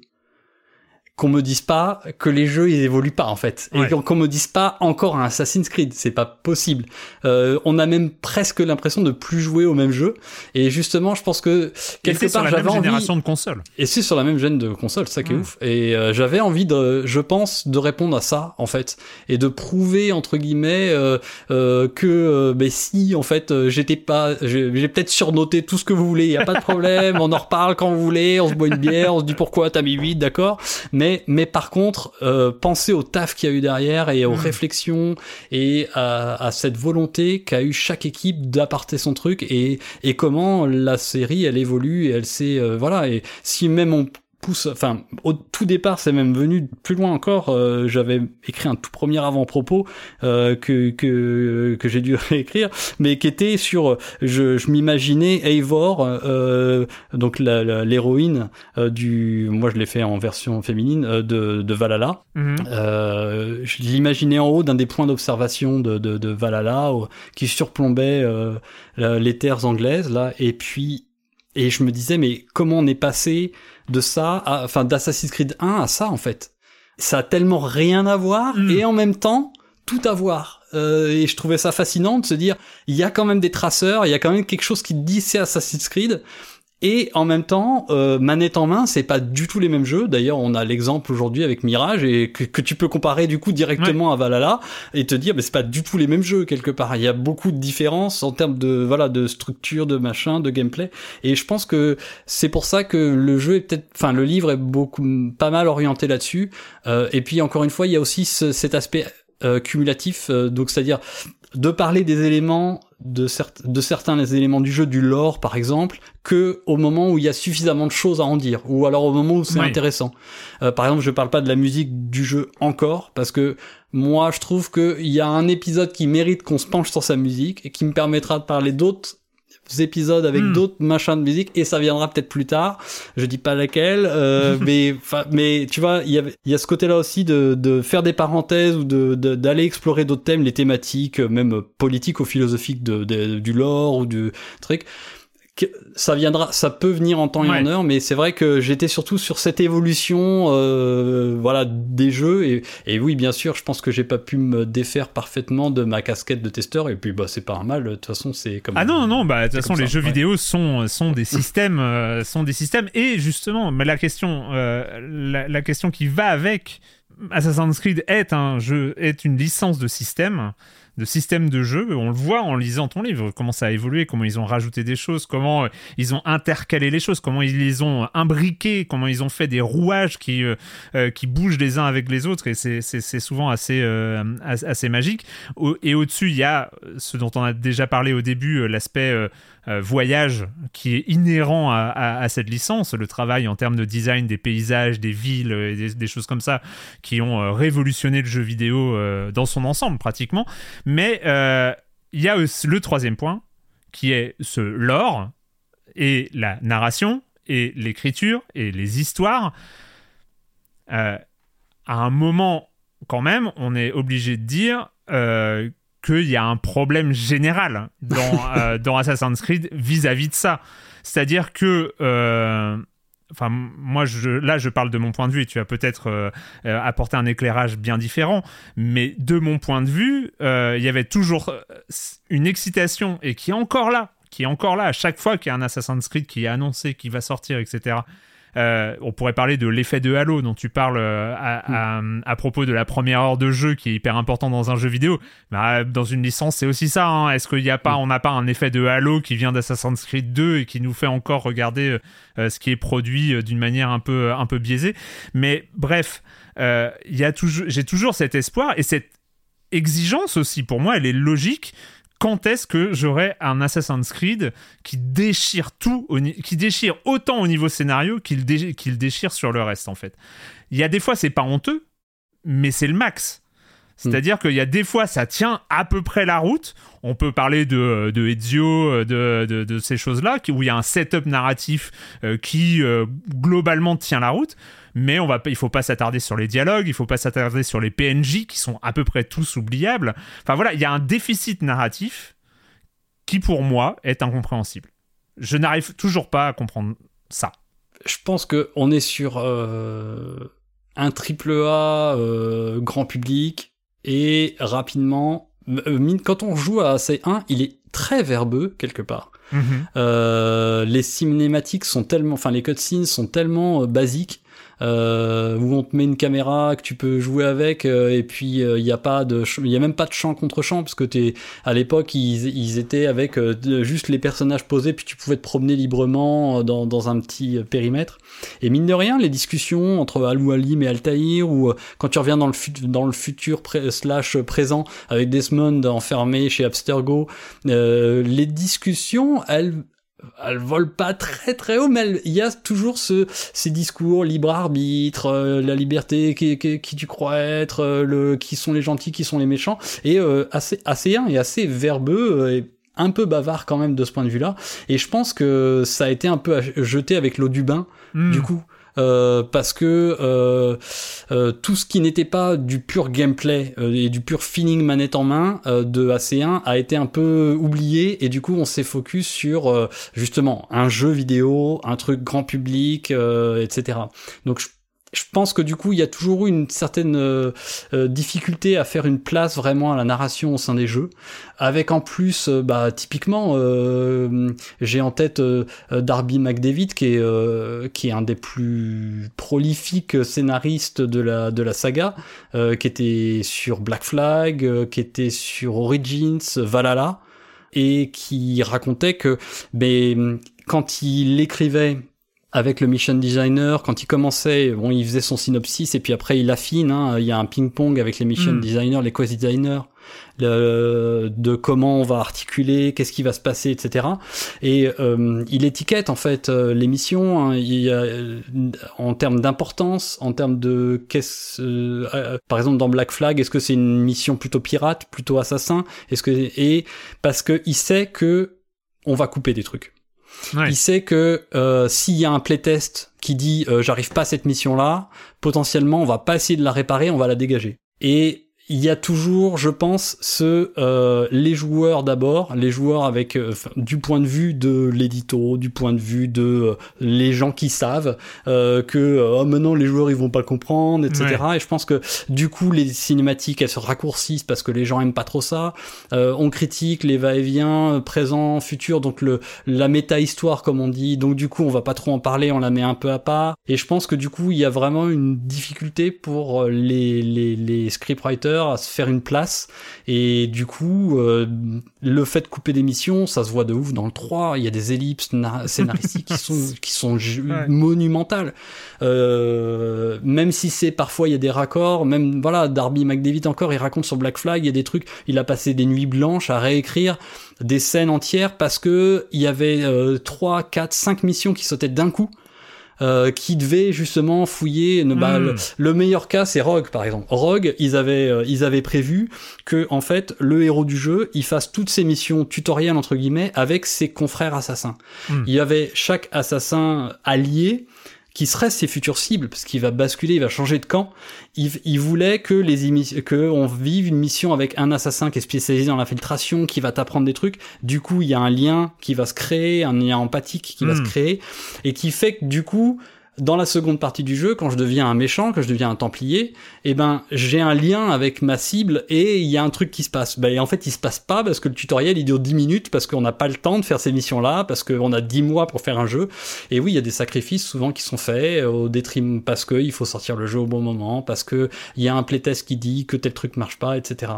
Qu'on me dise pas que les jeux ils évoluent pas en fait et Ouais. qu'on qu'on me dise pas encore un Assassin's Creed c'est pas possible euh, on a même presque l'impression de plus jouer au même jeu et justement je pense que quelque part j'avais envie génération de consoles. et c'est sur la même gêne de console, ça qui est ouf. Et euh, j'avais envie de, je pense, de répondre à ça en fait, et de prouver entre guillemets euh, euh, que, euh, ben si en fait euh, j'étais pas, j'ai j'ai peut-être surnoté tout ce que vous voulez, y a pas de problème, on en reparle quand vous voulez, on se boit une bière, on se dit pourquoi t'as mis 8, d'accord? Mais mais par contre, euh, pensez au taf qu'il y a eu derrière et aux Mm. réflexions et à, à cette volonté qu'a eu chaque équipe d'apporter son truc et et comment la série elle évolue et elle s'est euh, voilà et si même on pousse enfin au tout départ c'est même venu plus loin encore euh, j'avais écrit un tout premier avant-propos euh, que que que j'ai dû réécrire mais qui était sur je, je m'imaginais Eivor euh, donc l'héroïne du moi je l'ai fait en version féminine de de Valhalla Mhm. euh, je l'imaginais en haut d'un des points d'observation de, de, de Valhalla qui surplombait les terres anglaises là et puis et je me disais mais comment on est passé de ça à, enfin d'Assassin's Creed 1 à ça en fait. Ça a tellement rien à voir Mm. et en même temps tout à voir. Euh, et je trouvais ça fascinant de se dire il y a quand même des traceurs il y a quand même quelque chose qui dit c'est Assassin's Creed et en même temps, euh, manette en main, c'est pas du tout les mêmes jeux. D'ailleurs, on a l'exemple aujourd'hui avec Mirage et que, que tu peux comparer du coup directement à Valhalla et te dire, mais c'est pas du tout les mêmes jeux quelque part. Il y a beaucoup de différences en termes de voilà de structure, de machin, de gameplay. Et je pense que c'est pour ça que le jeu est peut-être, enfin le livre est beaucoup pas mal orienté là-dessus. Euh, et puis encore une fois, il y a aussi ce- cet aspect euh, cumulatif, euh, donc c'est-à-dire de parler des éléments de, cer- de certains des éléments du jeu, du lore par exemple, que au moment où il y a suffisamment de choses à en dire, ou alors au moment où c'est Oui. intéressant. Euh, par exemple, je parle pas de la musique du jeu encore, parce que moi je trouve qu'il y a un épisode qui mérite qu'on se penche sur sa musique et qui me permettra de parler d'autres épisodes avec Hmm. d'autres machins de musique et ça viendra peut-être plus tard je dis pas laquelle euh, mais mais tu vois il y a il y a ce côté là aussi de de faire des parenthèses ou de d'aller explorer d'autres thèmes les thématiques même politiques ou philosophiques de, de- du lore ou du truc que- ça viendra, ça peut venir en temps et en heure, mais c'est vrai que j'étais surtout sur cette évolution, euh, voilà, des jeux et, et oui, bien sûr, je pense que j'ai pas pu me défaire parfaitement de ma casquette de testeur et puis bah c'est pas un mal. De toute façon, c'est comme Ah non, non, non, bah, de toute façon, les ça, jeux ouais. vidéo sont, sont des systèmes, euh, sont des systèmes. Et justement, mais la question, euh, la, la question qui va avec Assassin's Creed est un jeu, est une licence de système, de système de jeu. On le voit en lisant ton livre, comment ça a évolué, comment ils ont rajouté des choses, comment euh, ils ont intercalé les choses, comment ils les ont imbriqués, comment ils ont fait des rouages qui, euh, euh, qui bougent les uns avec les autres. Et c'est, souvent assez, euh, as- assez magique. Et au-dessus, il y a ce dont on a déjà parlé au début, euh, l'aspect euh, voyage qui est inhérent à, cette licence, le travail en termes de design des paysages, des villes euh, et des, choses comme ça qui ont euh, révolutionné le jeu vidéo dans son ensemble pratiquement. Mais il y a le troisième point qui est ce lore et la narration et l'écriture et les histoires. À un moment, quand même, on est obligé de dire qu'il y a un problème général dans, euh, dans Assassin's Creed vis-à-vis de ça. C'est-à-dire que. euh, Enfin, moi, je, là, je parle de mon point de vue et tu vas peut-être euh, euh, apporter un éclairage bien différent. Mais de mon point de vue, euh, il y avait toujours une excitation et qui est encore là, qui est encore là à chaque fois qu'il y a un Assassin's Creed qui est annoncé, qui va sortir, etc. Euh, on pourrait parler de l'effet de Halo dont tu parles euh, à, à- à propos de la première heure de jeu qui est hyper important dans un jeu vidéo. Bah, dans une licence, c'est aussi ça. hein. Est-ce qu'il n'y a pas, on n'a pas un effet de Halo qui vient d'Assassin's Creed 2 et qui nous fait encore regarder euh, ce qui est produit d'une manière un peu, un peu biaisée? Mais bref, euh, j'ai toujours cet espoir et cette exigence aussi. Pour moi, elle est logique quand est-ce que j'aurai un Assassin's Creed qui déchire tout, qui déchire autant au niveau scénario qu'il dé- qu'il déchire sur le reste en fait. Il y a des fois c'est pas honteux, mais c'est le max. C'est-à-dire qu'il y a des fois, ça tient à peu près la route. On peut parler de, de Ezio, de, de, de ces choses-là, où il y a un setup narratif euh, qui euh, globalement tient la route. Mais on va, il faut pas s'attarder sur les dialogues, il faut pas s'attarder sur les PNJ qui sont à peu près tous oubliables. Enfin voilà, il y a un déficit narratif qui pour moi est incompréhensible. Je n'arrive toujours pas à comprendre ça. je pense que on est sur euh, un triple A grand public et rapidement, quand on joue à AC1, il est très verbeux quelque part. Mhm. les cinématiques sont tellement, enfin les cutscenes sont tellement basiques euh, où on te met une caméra que tu peux jouer avec euh, et puis il euh, n'y a pas de il y a même pas de champ contre champ parce que t'es à l'époque ils, étaient avec euh, juste les personnages posés puis tu pouvais te promener librement dans, dans un petit périmètre. Et mine de rien les discussions entre Alou Alim et Altaïr ou quand tu reviens dans le, dans le futur slash présent avec Desmond enfermé chez Abstergo les discussions elles elle vole pas très très haut, mais il y a toujours ce, ces discours libre arbitre, euh, la liberté, qui, qui, tu crois être, euh, le, qui sont les gentils, qui sont les méchants, et euh, assez assez un et assez verbeux et un peu bavard quand même de ce point de vue-là. Et je pense que ça a été un peu jeté avec l'eau du bain, hmm. du coup. Euh, parce que euh, euh, tout ce qui n'était pas du pur gameplay et du pur feeling manette en main de AC1 a été un peu oublié et du coup on s'est focus sur justement un jeu vidéo, un truc grand public, etc. Donc je je pense que du coup, il y a toujours eu une certaine euh, euh, difficulté à faire une place vraiment à la narration au sein des jeux, avec en plus, euh, bah, typiquement, j'ai en tête Darby McDavid, qui est qui est un des plus prolifiques scénaristes de la de la saga, qui était sur Black Flag, qui était sur Origins, Valhalla, et qui racontait que, ben, quand il écrivait avec le mission designer, quand il commençait, bon, il faisait son synopsis et puis après il affine. Hein, il y a un ping-pong avec les mission hmm. designers, les quest designers, de comment on va articuler, qu'est-ce qui va se passer, etc. Et euh, il étiquette en fait euh, les missions hein, il euh, en termes d'importance, en termes de qu'est-ce, par exemple dans Black Flag, est-ce que c'est une mission plutôt pirate, plutôt assassin, est-ce que et parce que il sait que on va couper des trucs. Il sait que euh, s'il y a un playtest qui dit euh, j'arrive pas à cette mission là, potentiellement on va pas essayer de la réparer, on va la dégager. Et il y a toujours, je pense, ce euh, les joueurs d'abord, les joueurs avec euh, du point de vue de l'édito, du point de vue de euh, les gens qui savent euh, que oh, maintenant les joueurs ils vont pas comprendre, etc. Et je pense que du coup les cinématiques elles se raccourcissent parce que les gens aiment pas trop ça. on critique les va-et-vient présent, futur, donc le la méta histoire comme on dit. Donc du coup on va pas trop en parler, on la met un peu à part. Et je pense que du coup il y a vraiment une difficulté pour les les, les scriptwriters à se faire une place. Et du coup, euh, le fait de couper des missions, ça se voit de ouf dans le 3. Il y a des ellipses scénaristiques qui sont, qui sont monumentales. Euh, même si c'est parfois il y a des raccords, même voilà, Darby McDavid encore, il raconte sur Black Flag, il y a des trucs, il a passé des nuits blanches à réécrire des scènes entières parce que il y avait euh, 3, 4, 5 missions qui sautaient d'un coup. Euh, qui devait justement fouiller une balle. Hmm. Le, meilleur cas, c'est Rogue, par exemple. Rogue, ils avaient, euh, ils avaient prévu que, en fait, le héros du jeu, il fasse toutes ses missions tutorielles, entre guillemets, avec ses confrères assassins. Hmm. Il y avait chaque assassin allié qui serait ses futures cibles, parce qu'il va basculer, il va changer de camp. Il, il voulait que les que on vive une mission avec un assassin qui est spécialisé dans l'infiltration, qui va t'apprendre des trucs. Du coup, il y a un lien qui va se créer, un lien empathique qui va se hmm. créer, et qui fait que du coup, dans la seconde partie du jeu, quand je deviens un méchant, que je deviens un templier, eh ben j'ai un lien avec ma cible et il y a un truc qui se passe. Ben, en fait, il se passe pas parce que le tutoriel il dure 10 minutes parce qu'on n'a pas le temps de faire ces missions-là, parce qu'on a 10 mois pour faire un jeu. Et oui, il y a des sacrifices souvent qui sont faits au détriment parce que il faut sortir le jeu au bon moment, parce que il y a un playtest qui dit que tel truc marche pas, etc.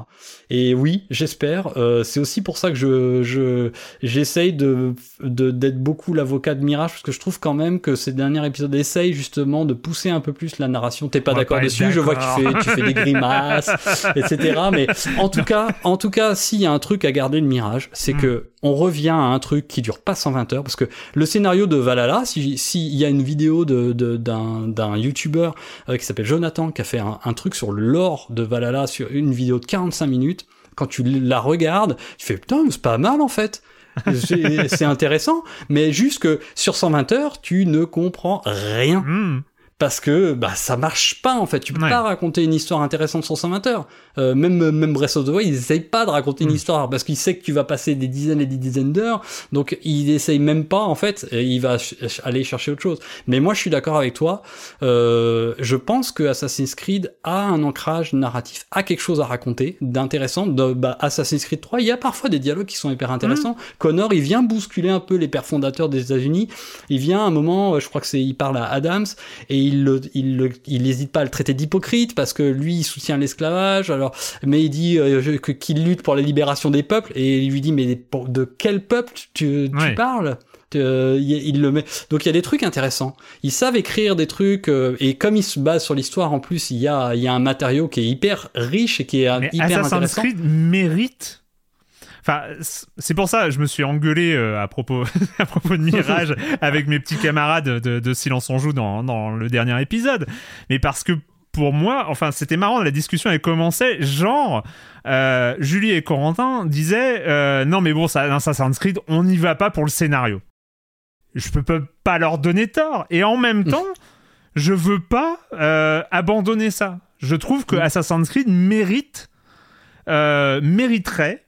Et oui, j'espère. Euh, c'est aussi pour ça que je je j'essaye de d'être beaucoup l'avocat de Mirage parce que je trouve quand même que ces derniers épisodes essaye justement de pousser un peu plus la narration. T'es pas d'accord dessus, je vois que tu fais, tu fais des grimaces, etc. Mais en tout cas, en tout cas, s'il y a un truc à garder le mirage, c'est mm. que on revient à un truc qui dure pas 120 heures, parce que le scénario de Valhalla, s'il si, y a une vidéo de, d'un, d'un YouTuber euh, qui s'appelle Jonathan, qui a fait un, un truc sur le lore de Valhalla, sur une vidéo de 45 minutes, quand tu la regardes, tu fais putain, c'est pas mal en fait c'est intéressant, mais juste que sur 120 heures, tu ne comprends rien. Hmm. Parce que bah ça marche pas en fait. Tu peux pas raconter une histoire intéressante sur 120 heures. Euh, même même Breath of the Wild, ils essayent pas de raconter une mm. histoire parce qu'ils sait que tu vas passer des dizaines et des dizaines d'heures. Donc ils essayent même pas en fait. Et il va aller chercher autre chose. Mais moi je suis d'accord avec toi. Euh, je pense que Assassin's Creed a un ancrage narratif, a quelque chose à raconter d'intéressant. Bah, Assassin's Creed 3, il y a parfois des dialogues qui sont hyper intéressants. Mm. Connor, il vient bousculer un peu les pères fondateurs des États-Unis. Il vient à un moment, je crois que c'est, il parle à Adams et il il il n'hésite pas à le traiter d'hypocrite parce que lui il soutient l'esclavage alors mais il dit euh, qu'il lutte pour la libération des peuples et il lui dit mais de quel peuple tu, tu parles? Euh, il, le met. Donc il y a des trucs intéressants. Ils savent écrire des trucs euh, et comme ils se basent sur l'histoire en plus, il y a il y a un matériau qui est hyper riche et qui est hyper Assassin's intéressant. Creed mérite Enfin, c'est pour ça je me suis engueulé euh, à propos à propos de Mirage avec mes petits camarades de, de Silence on joue dans, dans le dernier épisode. Mais parce que pour moi, enfin, c'était marrant, la discussion elle commençait, genre, euh, Julie et Corentin disaient, euh, non mais bon, ça, Assassin's Creed, on n'y va pas pour le scénario. Je peux pas leur donner tort. Et en même temps, je veux pas abandonner ça. Je trouve que Assassin's Creed mérite, mériterait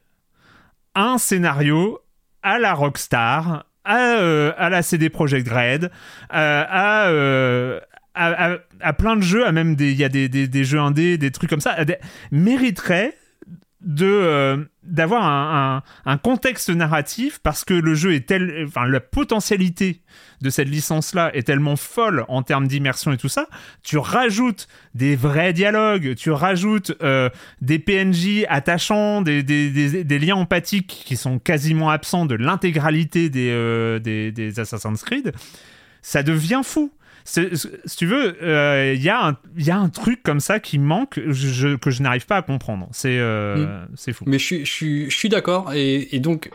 un scénario à la Rockstar, à, euh, la CD Projekt Red, euh, euh, à, à, plein de jeux, à même des, il y a des, des, jeux indés, des trucs comme ça, mériterait de d'avoir un, un, contexte narratif parce que le jeu est tel, enfin la potentialité de cette licence-là est tellement folle en termes d'immersion et tout ça, tu rajoutes des vrais dialogues, tu rajoutes euh, des PNJ attachants, des, des, des, liens empathiques qui sont quasiment absents de l'intégralité des, euh, des, Assassin's Creed, ça devient fou. Si tu veux, il euh, y, a un, y a un truc comme ça qui manque je, que je n'arrive pas à comprendre. C'est mm. c'est fou. Mais je suis, je suis, d'accord. Et, et, donc,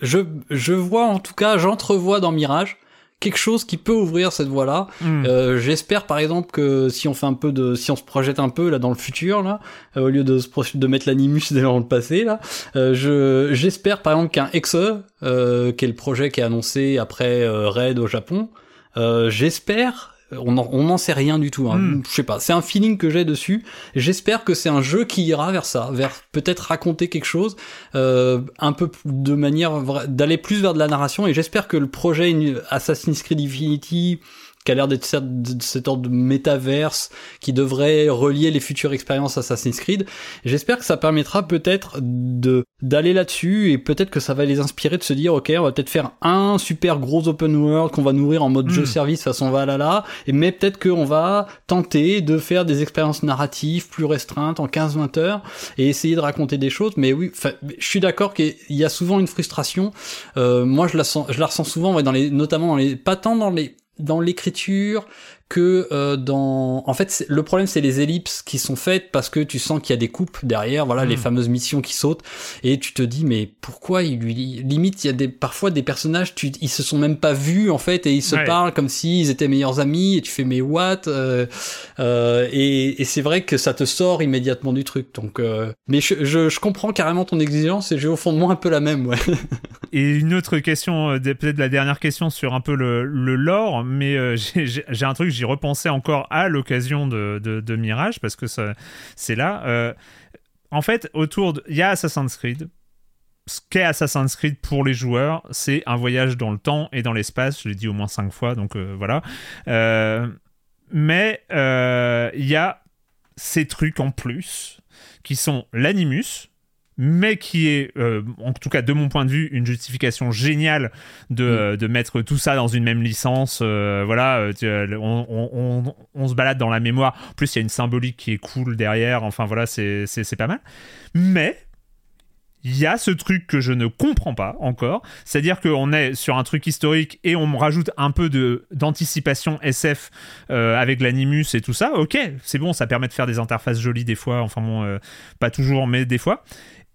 je, je vois en tout cas, j'entrevois dans Mirage quelque chose qui peut ouvrir cette voie-là. Hmm. Euh, J'espère par exemple que si on fait un peu de, si on se projette un peu là dans le futur là, euh, au lieu de de mettre l'animus dans le passé là, euh, je j'espère par exemple qu'un Exe, euh, qui est le projet qui est annoncé après euh, Raid au Japon, j'espère on n'en sait rien du tout. Hein. Hmm. Je sais pas. C'est un feeling que j'ai dessus. J'espère que c'est un jeu qui ira vers ça, vers peut-être raconter quelque chose, euh, un peu de manière d'aller plus vers de la narration. Et j'espère que le projet Assassin's Creed Infinity qui a l'air d'être cet ordre de métaverse qui devrait relier les futures expériences Assassin's Creed. J'espère que ça permettra peut-être de d'aller là-dessus et peut-être que ça va les inspirer de se dire ok on va peut-être faire un super gros open world qu'on va nourrir en mode jeu hmm. service façon Valhalla et mais peut-être qu'on va tenter de faire des expériences narratives plus restreintes en 15-20 heures et essayer de raconter des choses mais oui je suis d'accord qu'il y a souvent une frustration euh, moi je la sens je la ressens souvent dans les notamment dans les pas tant dans les dans l'écriture que euh, dans en fait le problème c'est les ellipses qui sont faites parce que tu sens qu'il y a des coupes derrière voilà les hmm. fameuses missions qui sautent. Et tu te dis mais pourquoi il lui limite il y a des parfois des personnages tu ils se sont même pas vus en fait et ils se parlent comme s'ils étaient meilleurs amis et tu fais mais what euh, euh, et, et c'est vrai que ça te sort immédiatement du truc. Donc euh, mais je, je, je, comprends carrément ton exigence et j'ai au fond de moi un peu la même ouais. Et une autre question euh, peut-être la dernière question sur un peu le, le lore mais j'ai un truc j'y repensais encore à l'occasion de, Mirage, parce que c'est là. Euh, en fait, autour de. Il y a Assassin's Creed. Ce qu'est Assassin's Creed pour les joueurs, c'est un voyage dans le temps et dans l'espace. Je l'ai dit au moins cinq fois, donc euh, voilà. Euh, mais il y a ces trucs en plus qui sont l'animus, mais qui est, euh, en tout cas de mon point de vue, une justification géniale de, mm. euh, de mettre tout ça dans une même licence. Euh, voilà, on, on, on, se balade dans la mémoire. En plus, il y a une symbolique qui est cool derrière. Enfin, voilà, c'est pas mal. Mais il y a ce truc que je ne comprends pas encore, c'est-à-dire qu'on est sur un truc historique et on rajoute un peu de d'anticipation SF avec l'animus et tout ça. Ok, c'est bon, ça permet de faire des interfaces jolies des fois, enfin bon, pas toujours, mais des fois.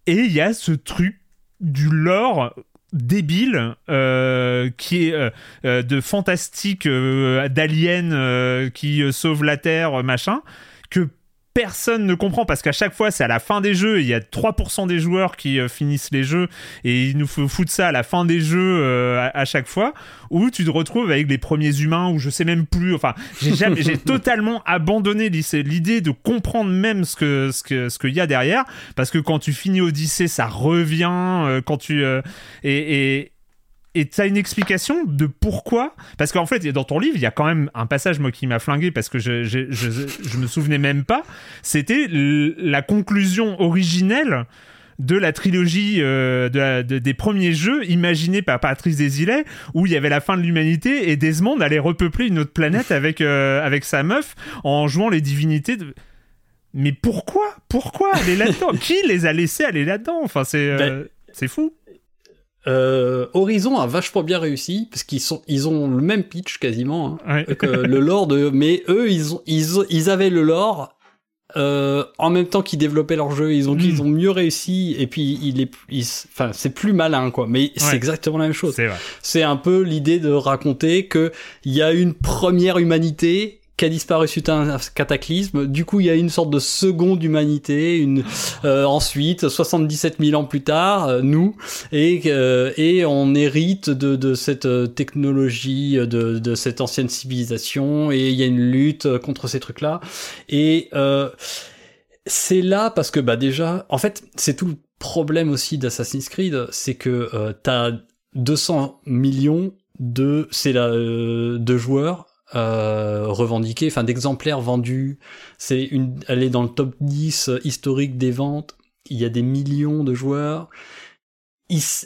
Et il y a ce truc du lore débile euh, qui est euh, euh, de fantastique d'aliens qui sauve la terre machin que personne ne comprend parce qu'à chaque fois c'est à la fin des jeux, il y a 3% des joueurs qui euh, finissent les jeux et il nous faut foutre ça à la fin des jeux euh, à, chaque fois où tu te retrouves avec les premiers humains ou je sais même plus enfin j'ai jamais j'ai totalement abandonné l'idée de comprendre même ce que ce que ce qu'il y a derrière parce que quand tu finis Odyssée ça revient euh, quand tu et, et et tu as une explication de pourquoi? Parce qu'en fait, dans ton livre, il y a quand même un passage, moi, qui m'a flingué parce que je, je, je, me souvenais même pas. C'était la conclusion originelle de la trilogie euh, de des premiers jeux imaginés par Patrice Desilets où il y avait la fin de l'humanité et Desmond allait repeupler une autre planète avec, euh, avec sa meuf en jouant les divinités de... Mais pourquoi? Pourquoi aller là-dedans? Qui les a laissés aller là-dedans? Enfin, c'est euh, ben, c'est fou. Euh, Horizon a vachement bien réussi parce qu'ils sont ils ont le même pitch quasiment hein, que le lore de mais eux ils ont ils, ils avaient le lore euh, en même temps qu'ils développaient leur jeu. Ils ont mm. ils ont mieux réussi et puis il est enfin c'est plus malin quoi. Mais c'est exactement la même chose. C'est un peu l'idée de raconter que il y a une première humanité qui a disparu suite à un cataclysme. Du coup, il y a une sorte de seconde humanité. Une euh, ensuite, 77 000 ans plus tard, euh, nous et euh, et on hérite de, de cette technologie, de, de cette ancienne civilisation. Et il y a une lutte contre ces trucs-là. Et c'est là parce que bah déjà, en fait, c'est tout le problème aussi d'Assassin's Creed, c'est que t'as 200 millions de c'est là de joueurs euh, revendiquée, enfin d'exemplaires vendus. C'est une, elle est dans le top 10 historique des ventes. Il y a des millions de joueurs.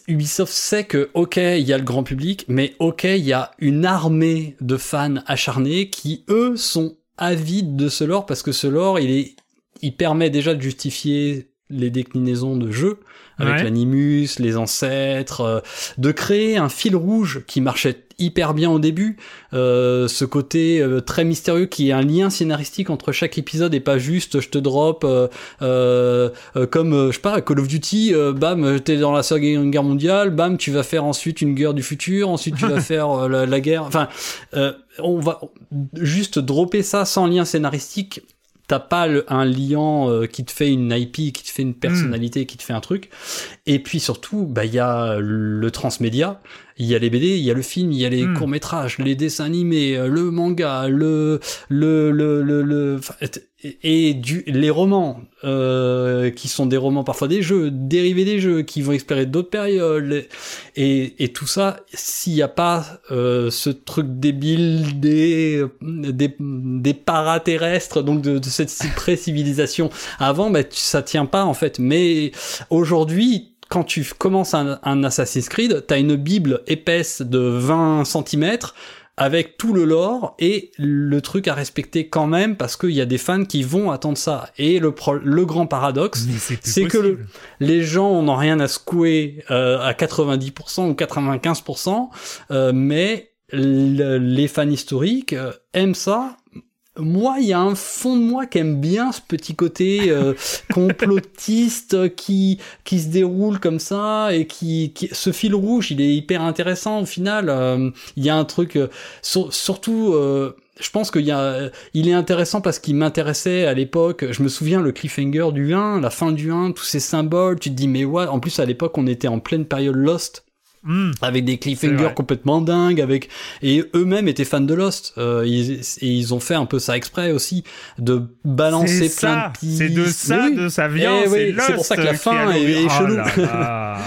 Ubisoft sait que ok, il y a le grand public, mais ok, il y a une armée de fans acharnés qui eux sont avides de ce lore parce que ce lore, il est, il permet déjà de justifier les déclinaisons de jeux avec l'animus, les ancêtres, euh, de créer un fil rouge qui marchait hyper bien au début, euh, ce côté euh, très mystérieux qui est un lien scénaristique entre chaque épisode et pas juste je te drop euh, comme je sais pas Call of Duty, bam t'es dans la Seconde Guerre mondiale, bam tu vas faire ensuite une guerre du futur, ensuite tu vas faire la, la, guerre, enfin on va juste dropper ça sans lien scénaristique. T'as pas un liant euh, qui te fait une IP, qui te fait une personnalité, qui te fait un truc. Et puis surtout, bah il y a le transmédia, il y a les BD, il y a le film, il y a les hmm. courts métrages, les dessins animés, euh, le manga, le le le le, le et du, les romans, euh, qui sont des romans parfois des jeux, dérivés des jeux, qui vont explorer d'autres périodes, et, et tout ça, s'il n'y a pas euh, ce truc débile des, des, des paraterrestres, donc de, de cette pré-civilisation avant, bah, ça tient pas en fait. Mais aujourd'hui, quand tu commences un, un Assassin's Creed, t'as une bible épaisse de 20 cm avec tout le lore et le truc à respecter quand même parce qu'il y a des fans qui vont attendre ça. Et le, le grand paradoxe, c'est que les gens n'ont rien à secouer euh, à 90% ou 95%, euh, mais les fans historiques euh, aiment ça moi, il y a un fond de moi qui aime bien ce petit côté euh, complotiste qui qui se déroule comme ça et qui, qui, ce fil rouge, il est hyper intéressant au final. Euh, il y a un truc euh, surtout. je pense qu'il y a, il est intéressant parce qu'il m'intéressait à l'époque. Je me souviens le cliffhanger du 1, la fin du 1, tous ces symboles. Tu te dis mais ouais. En plus à l'époque on était en pleine période Lost. Hmm. avec des cliffhangers complètement dingues, avec et eux-mêmes étaient fans de Lost. Euh, ils, et ils ont fait un peu ça exprès aussi, de balancer plein de pistes. C'est de ça, de sa viande. Eh c'est pour ça que la fin est, chelou.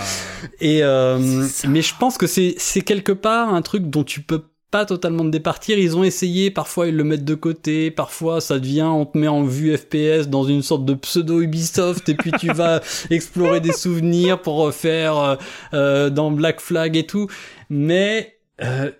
et euh, mais je pense que c'est c'est quelque part un truc dont tu peux pas totalement de départir. Ils ont essayé, parfois ils le mettent de côté, parfois ça devient, on te met en vue FPS dans une sorte de pseudo Ubisoft et puis tu vas explorer des souvenirs pour faire euh, euh, dans Black Flag et tout. Mais euh,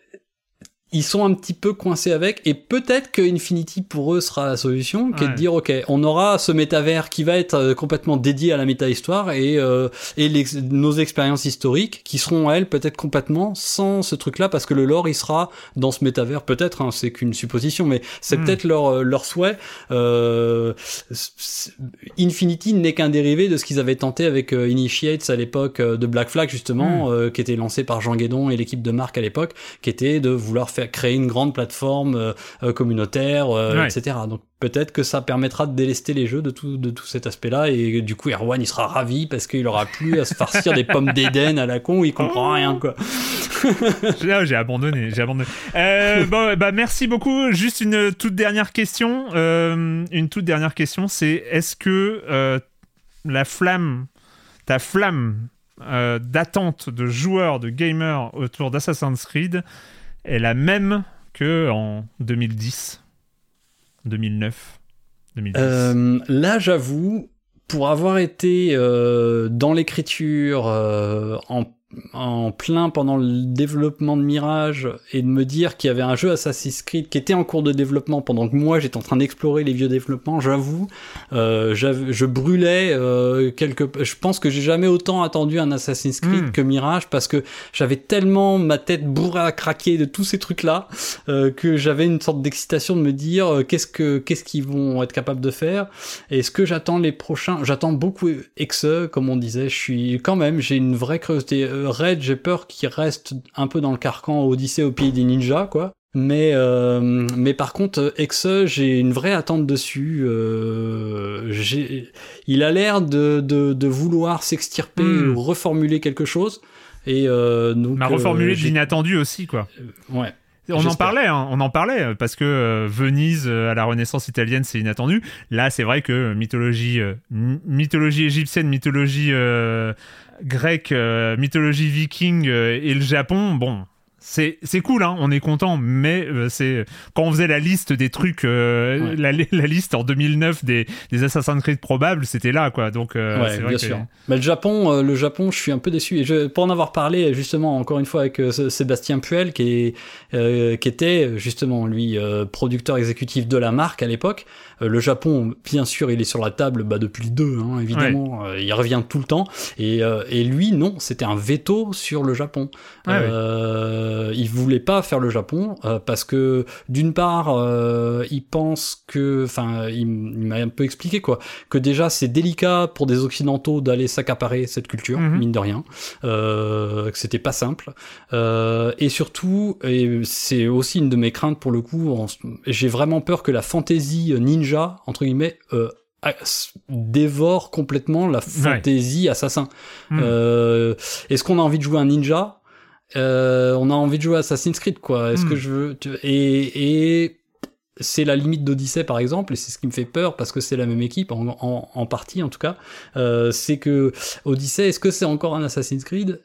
ils sont un petit peu coincés avec et peut-être que Infinity pour eux sera la solution qui est de dire ok on aura ce métavers qui va être euh, complètement dédié à la méta-histoire et euh, et nos expériences historiques qui seront elles peut-être complètement sans ce truc là parce que le lore il sera dans ce métavers peut-être hein, c'est qu'une supposition mais c'est hmm. peut-être leur euh, leur souhait euh, Infinity n'est qu'un dérivé de ce qu'ils avaient tenté avec Initiates à l'époque de Black Flag justement hmm. qui était lancé par Jean Guédon et l'équipe de Marc à l'époque qui était de vouloir faire créer une grande plateforme communautaire, etc. Donc peut-être que ça permettra de délester les jeux de tout, de tout cet aspect-là et du coup Erwan il sera ravi parce qu'il aura plus à se farcir des pommes d'Éden à la con où il comprend oh. rien quoi. j'ai abandonné, j'ai abandonné. Euh, bon, bah merci beaucoup. Juste une toute dernière question. Euh, une toute dernière question, c'est est-ce que euh, la flamme, ta flamme d'attente de joueurs, de gamers autour d'Assassin's Creed est la même que en 2010 2009 2010 euh, Là, j'avoue, pour avoir été euh, dans l'écriture euh, en en plein pendant le développement de Mirage et de me dire qu'il y avait un jeu Assassin's Creed qui était en cours de développement pendant que moi j'étais en train d'explorer les vieux développements, j'avoue, euh, je brûlais euh, quelque. Je pense que j'ai jamais autant attendu un Assassin's Creed hmm. que Mirage parce que j'avais tellement ma tête bourrée à craquer de tous ces trucs-là euh, que j'avais une sorte d'excitation de me dire euh, qu'est-ce que qu'est-ce qu'ils vont être capables de faire et ce que j'attends les prochains. J'attends beaucoup Exe, comme on disait. Je suis quand même, j'ai une vraie curiosité Red, j'ai peur qu'il reste un peu dans le carcan Odyssée au pays des ninjas, quoi. Mais euh, mais par contre Exe, j'ai une vraie attente dessus. Euh, il a l'air de, de, vouloir s'extirper hmm. ou reformuler quelque chose. Et euh, donc, m'a reformulé de l'inattendu aussi, quoi. ouais. On en parlait, hein, on en parlait parce que Venise à la Renaissance italienne c'est inattendu. Là c'est vrai que mythologie, mythologie égyptienne, mythologie grec, euh, mythologie viking euh, et le Japon, bon, c'est c'est cool hein, on est content mais euh, c'est quand on faisait la liste des trucs la, la, liste en 2009 des des Assassin's Creed probables c'était là quoi donc ouais, bien sûr. Mais le Japon le Japon je suis un peu déçu et je, pour en avoir parlé justement encore une fois avec Sébastien Puel qui est qui était justement lui producteur exécutif de la marque à l'époque le Japon, bien sûr, il est sur la table bah, depuis le 2, hein, évidemment. Euh, il revient tout le temps. Et, euh, et lui, non, c'était un veto sur le Japon. Il voulait pas faire le Japon parce que, d'une part, il pense que, enfin, il, m'a un peu expliqué quoi, que déjà c'est délicat pour des occidentaux d'aller s'accaparer cette culture, mhm. mine de rien, que c'était pas simple. et surtout, et c'est aussi une de mes craintes pour le coup, j'ai vraiment peur que la fantaisie ninja entre guillemets, euh, dévore complètement la fantaisie assassin. Hmm. Euh, est-ce qu'on a envie de jouer un ninja? Euh, On a envie de jouer Assassin's Creed, quoi. Est-ce que hmm. je veux et, et c'est la limite d'Odyssey par exemple, et c'est ce qui me fait peur parce que c'est la même équipe en, en, partie en tout cas. c'est que Odyssey, est-ce que c'est encore un Assassin's Creed?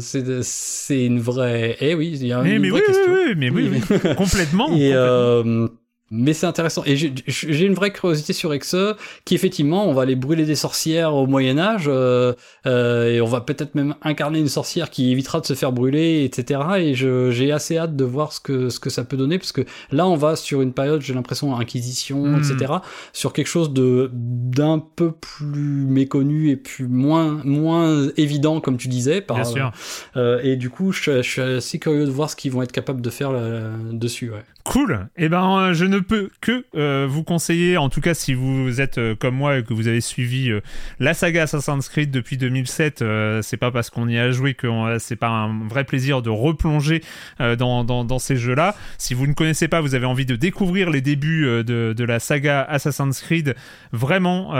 C'est une vraie. Eh oui, il y a une mais vraie oui, question. Oui, mais oui, complètement. et complètement mais c'est intéressant. Et j'ai une vraie curiosité sur Exe, qui effectivement, on va aller brûler des sorcières au Moyen Âge, euh, euh, et on va peut-être même incarner une sorcière qui évitera de se faire brûler, etc. Et j'ai assez hâte de voir ce que ce que ça peut donner, parce que là, on va sur une période, j'ai l'impression, Inquisition, hmm. etc. Sur quelque chose de d'un peu plus méconnu et plus moins moins évident, comme tu disais. Par, Bien sûr. Euh, et du coup, je, je, suis assez curieux de voir ce qu'ils vont être capables de faire là, dessus. Ouais. Cool. Eh ben, je ne peux que euh, vous conseiller, en tout cas si vous êtes euh, comme moi et que vous avez suivi euh, la saga Assassin's Creed depuis 2007, c'est pas parce qu'on y a joué que c'est pas un vrai plaisir de replonger dans, ces jeux-là. Si vous ne connaissez pas, vous avez envie de découvrir les débuts de, la saga Assassin's Creed, vraiment,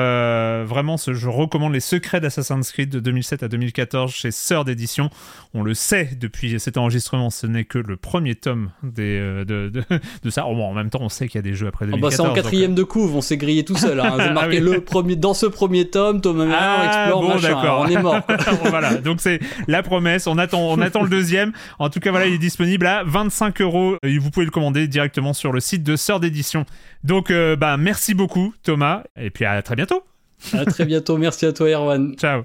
vraiment, je recommande les secrets d'Assassin's Creed de 2007 à 2014 chez Sœur d'édition. On le sait depuis cet enregistrement, ce n'est que le premier tome des, de, de de ça. en même temps, on sait qu'il y a des jeux après 2014. Ah bah c'est en quatrième euh. de couve, on s'est grillé tout seul. Hein. marqué ah le premier, dans ce premier tome, Thomas ah, explore bon, machin. on est mort. voilà, donc c'est la promesse. On attend, on attend le deuxième. En tout cas, voilà, il est disponible à 25 euros. Vous pouvez le commander directement sur le site de Sœur d'édition. Donc, euh, bah, merci beaucoup, Thomas. Et puis à très bientôt. À très bientôt. Merci à toi, Erwan. Ciao.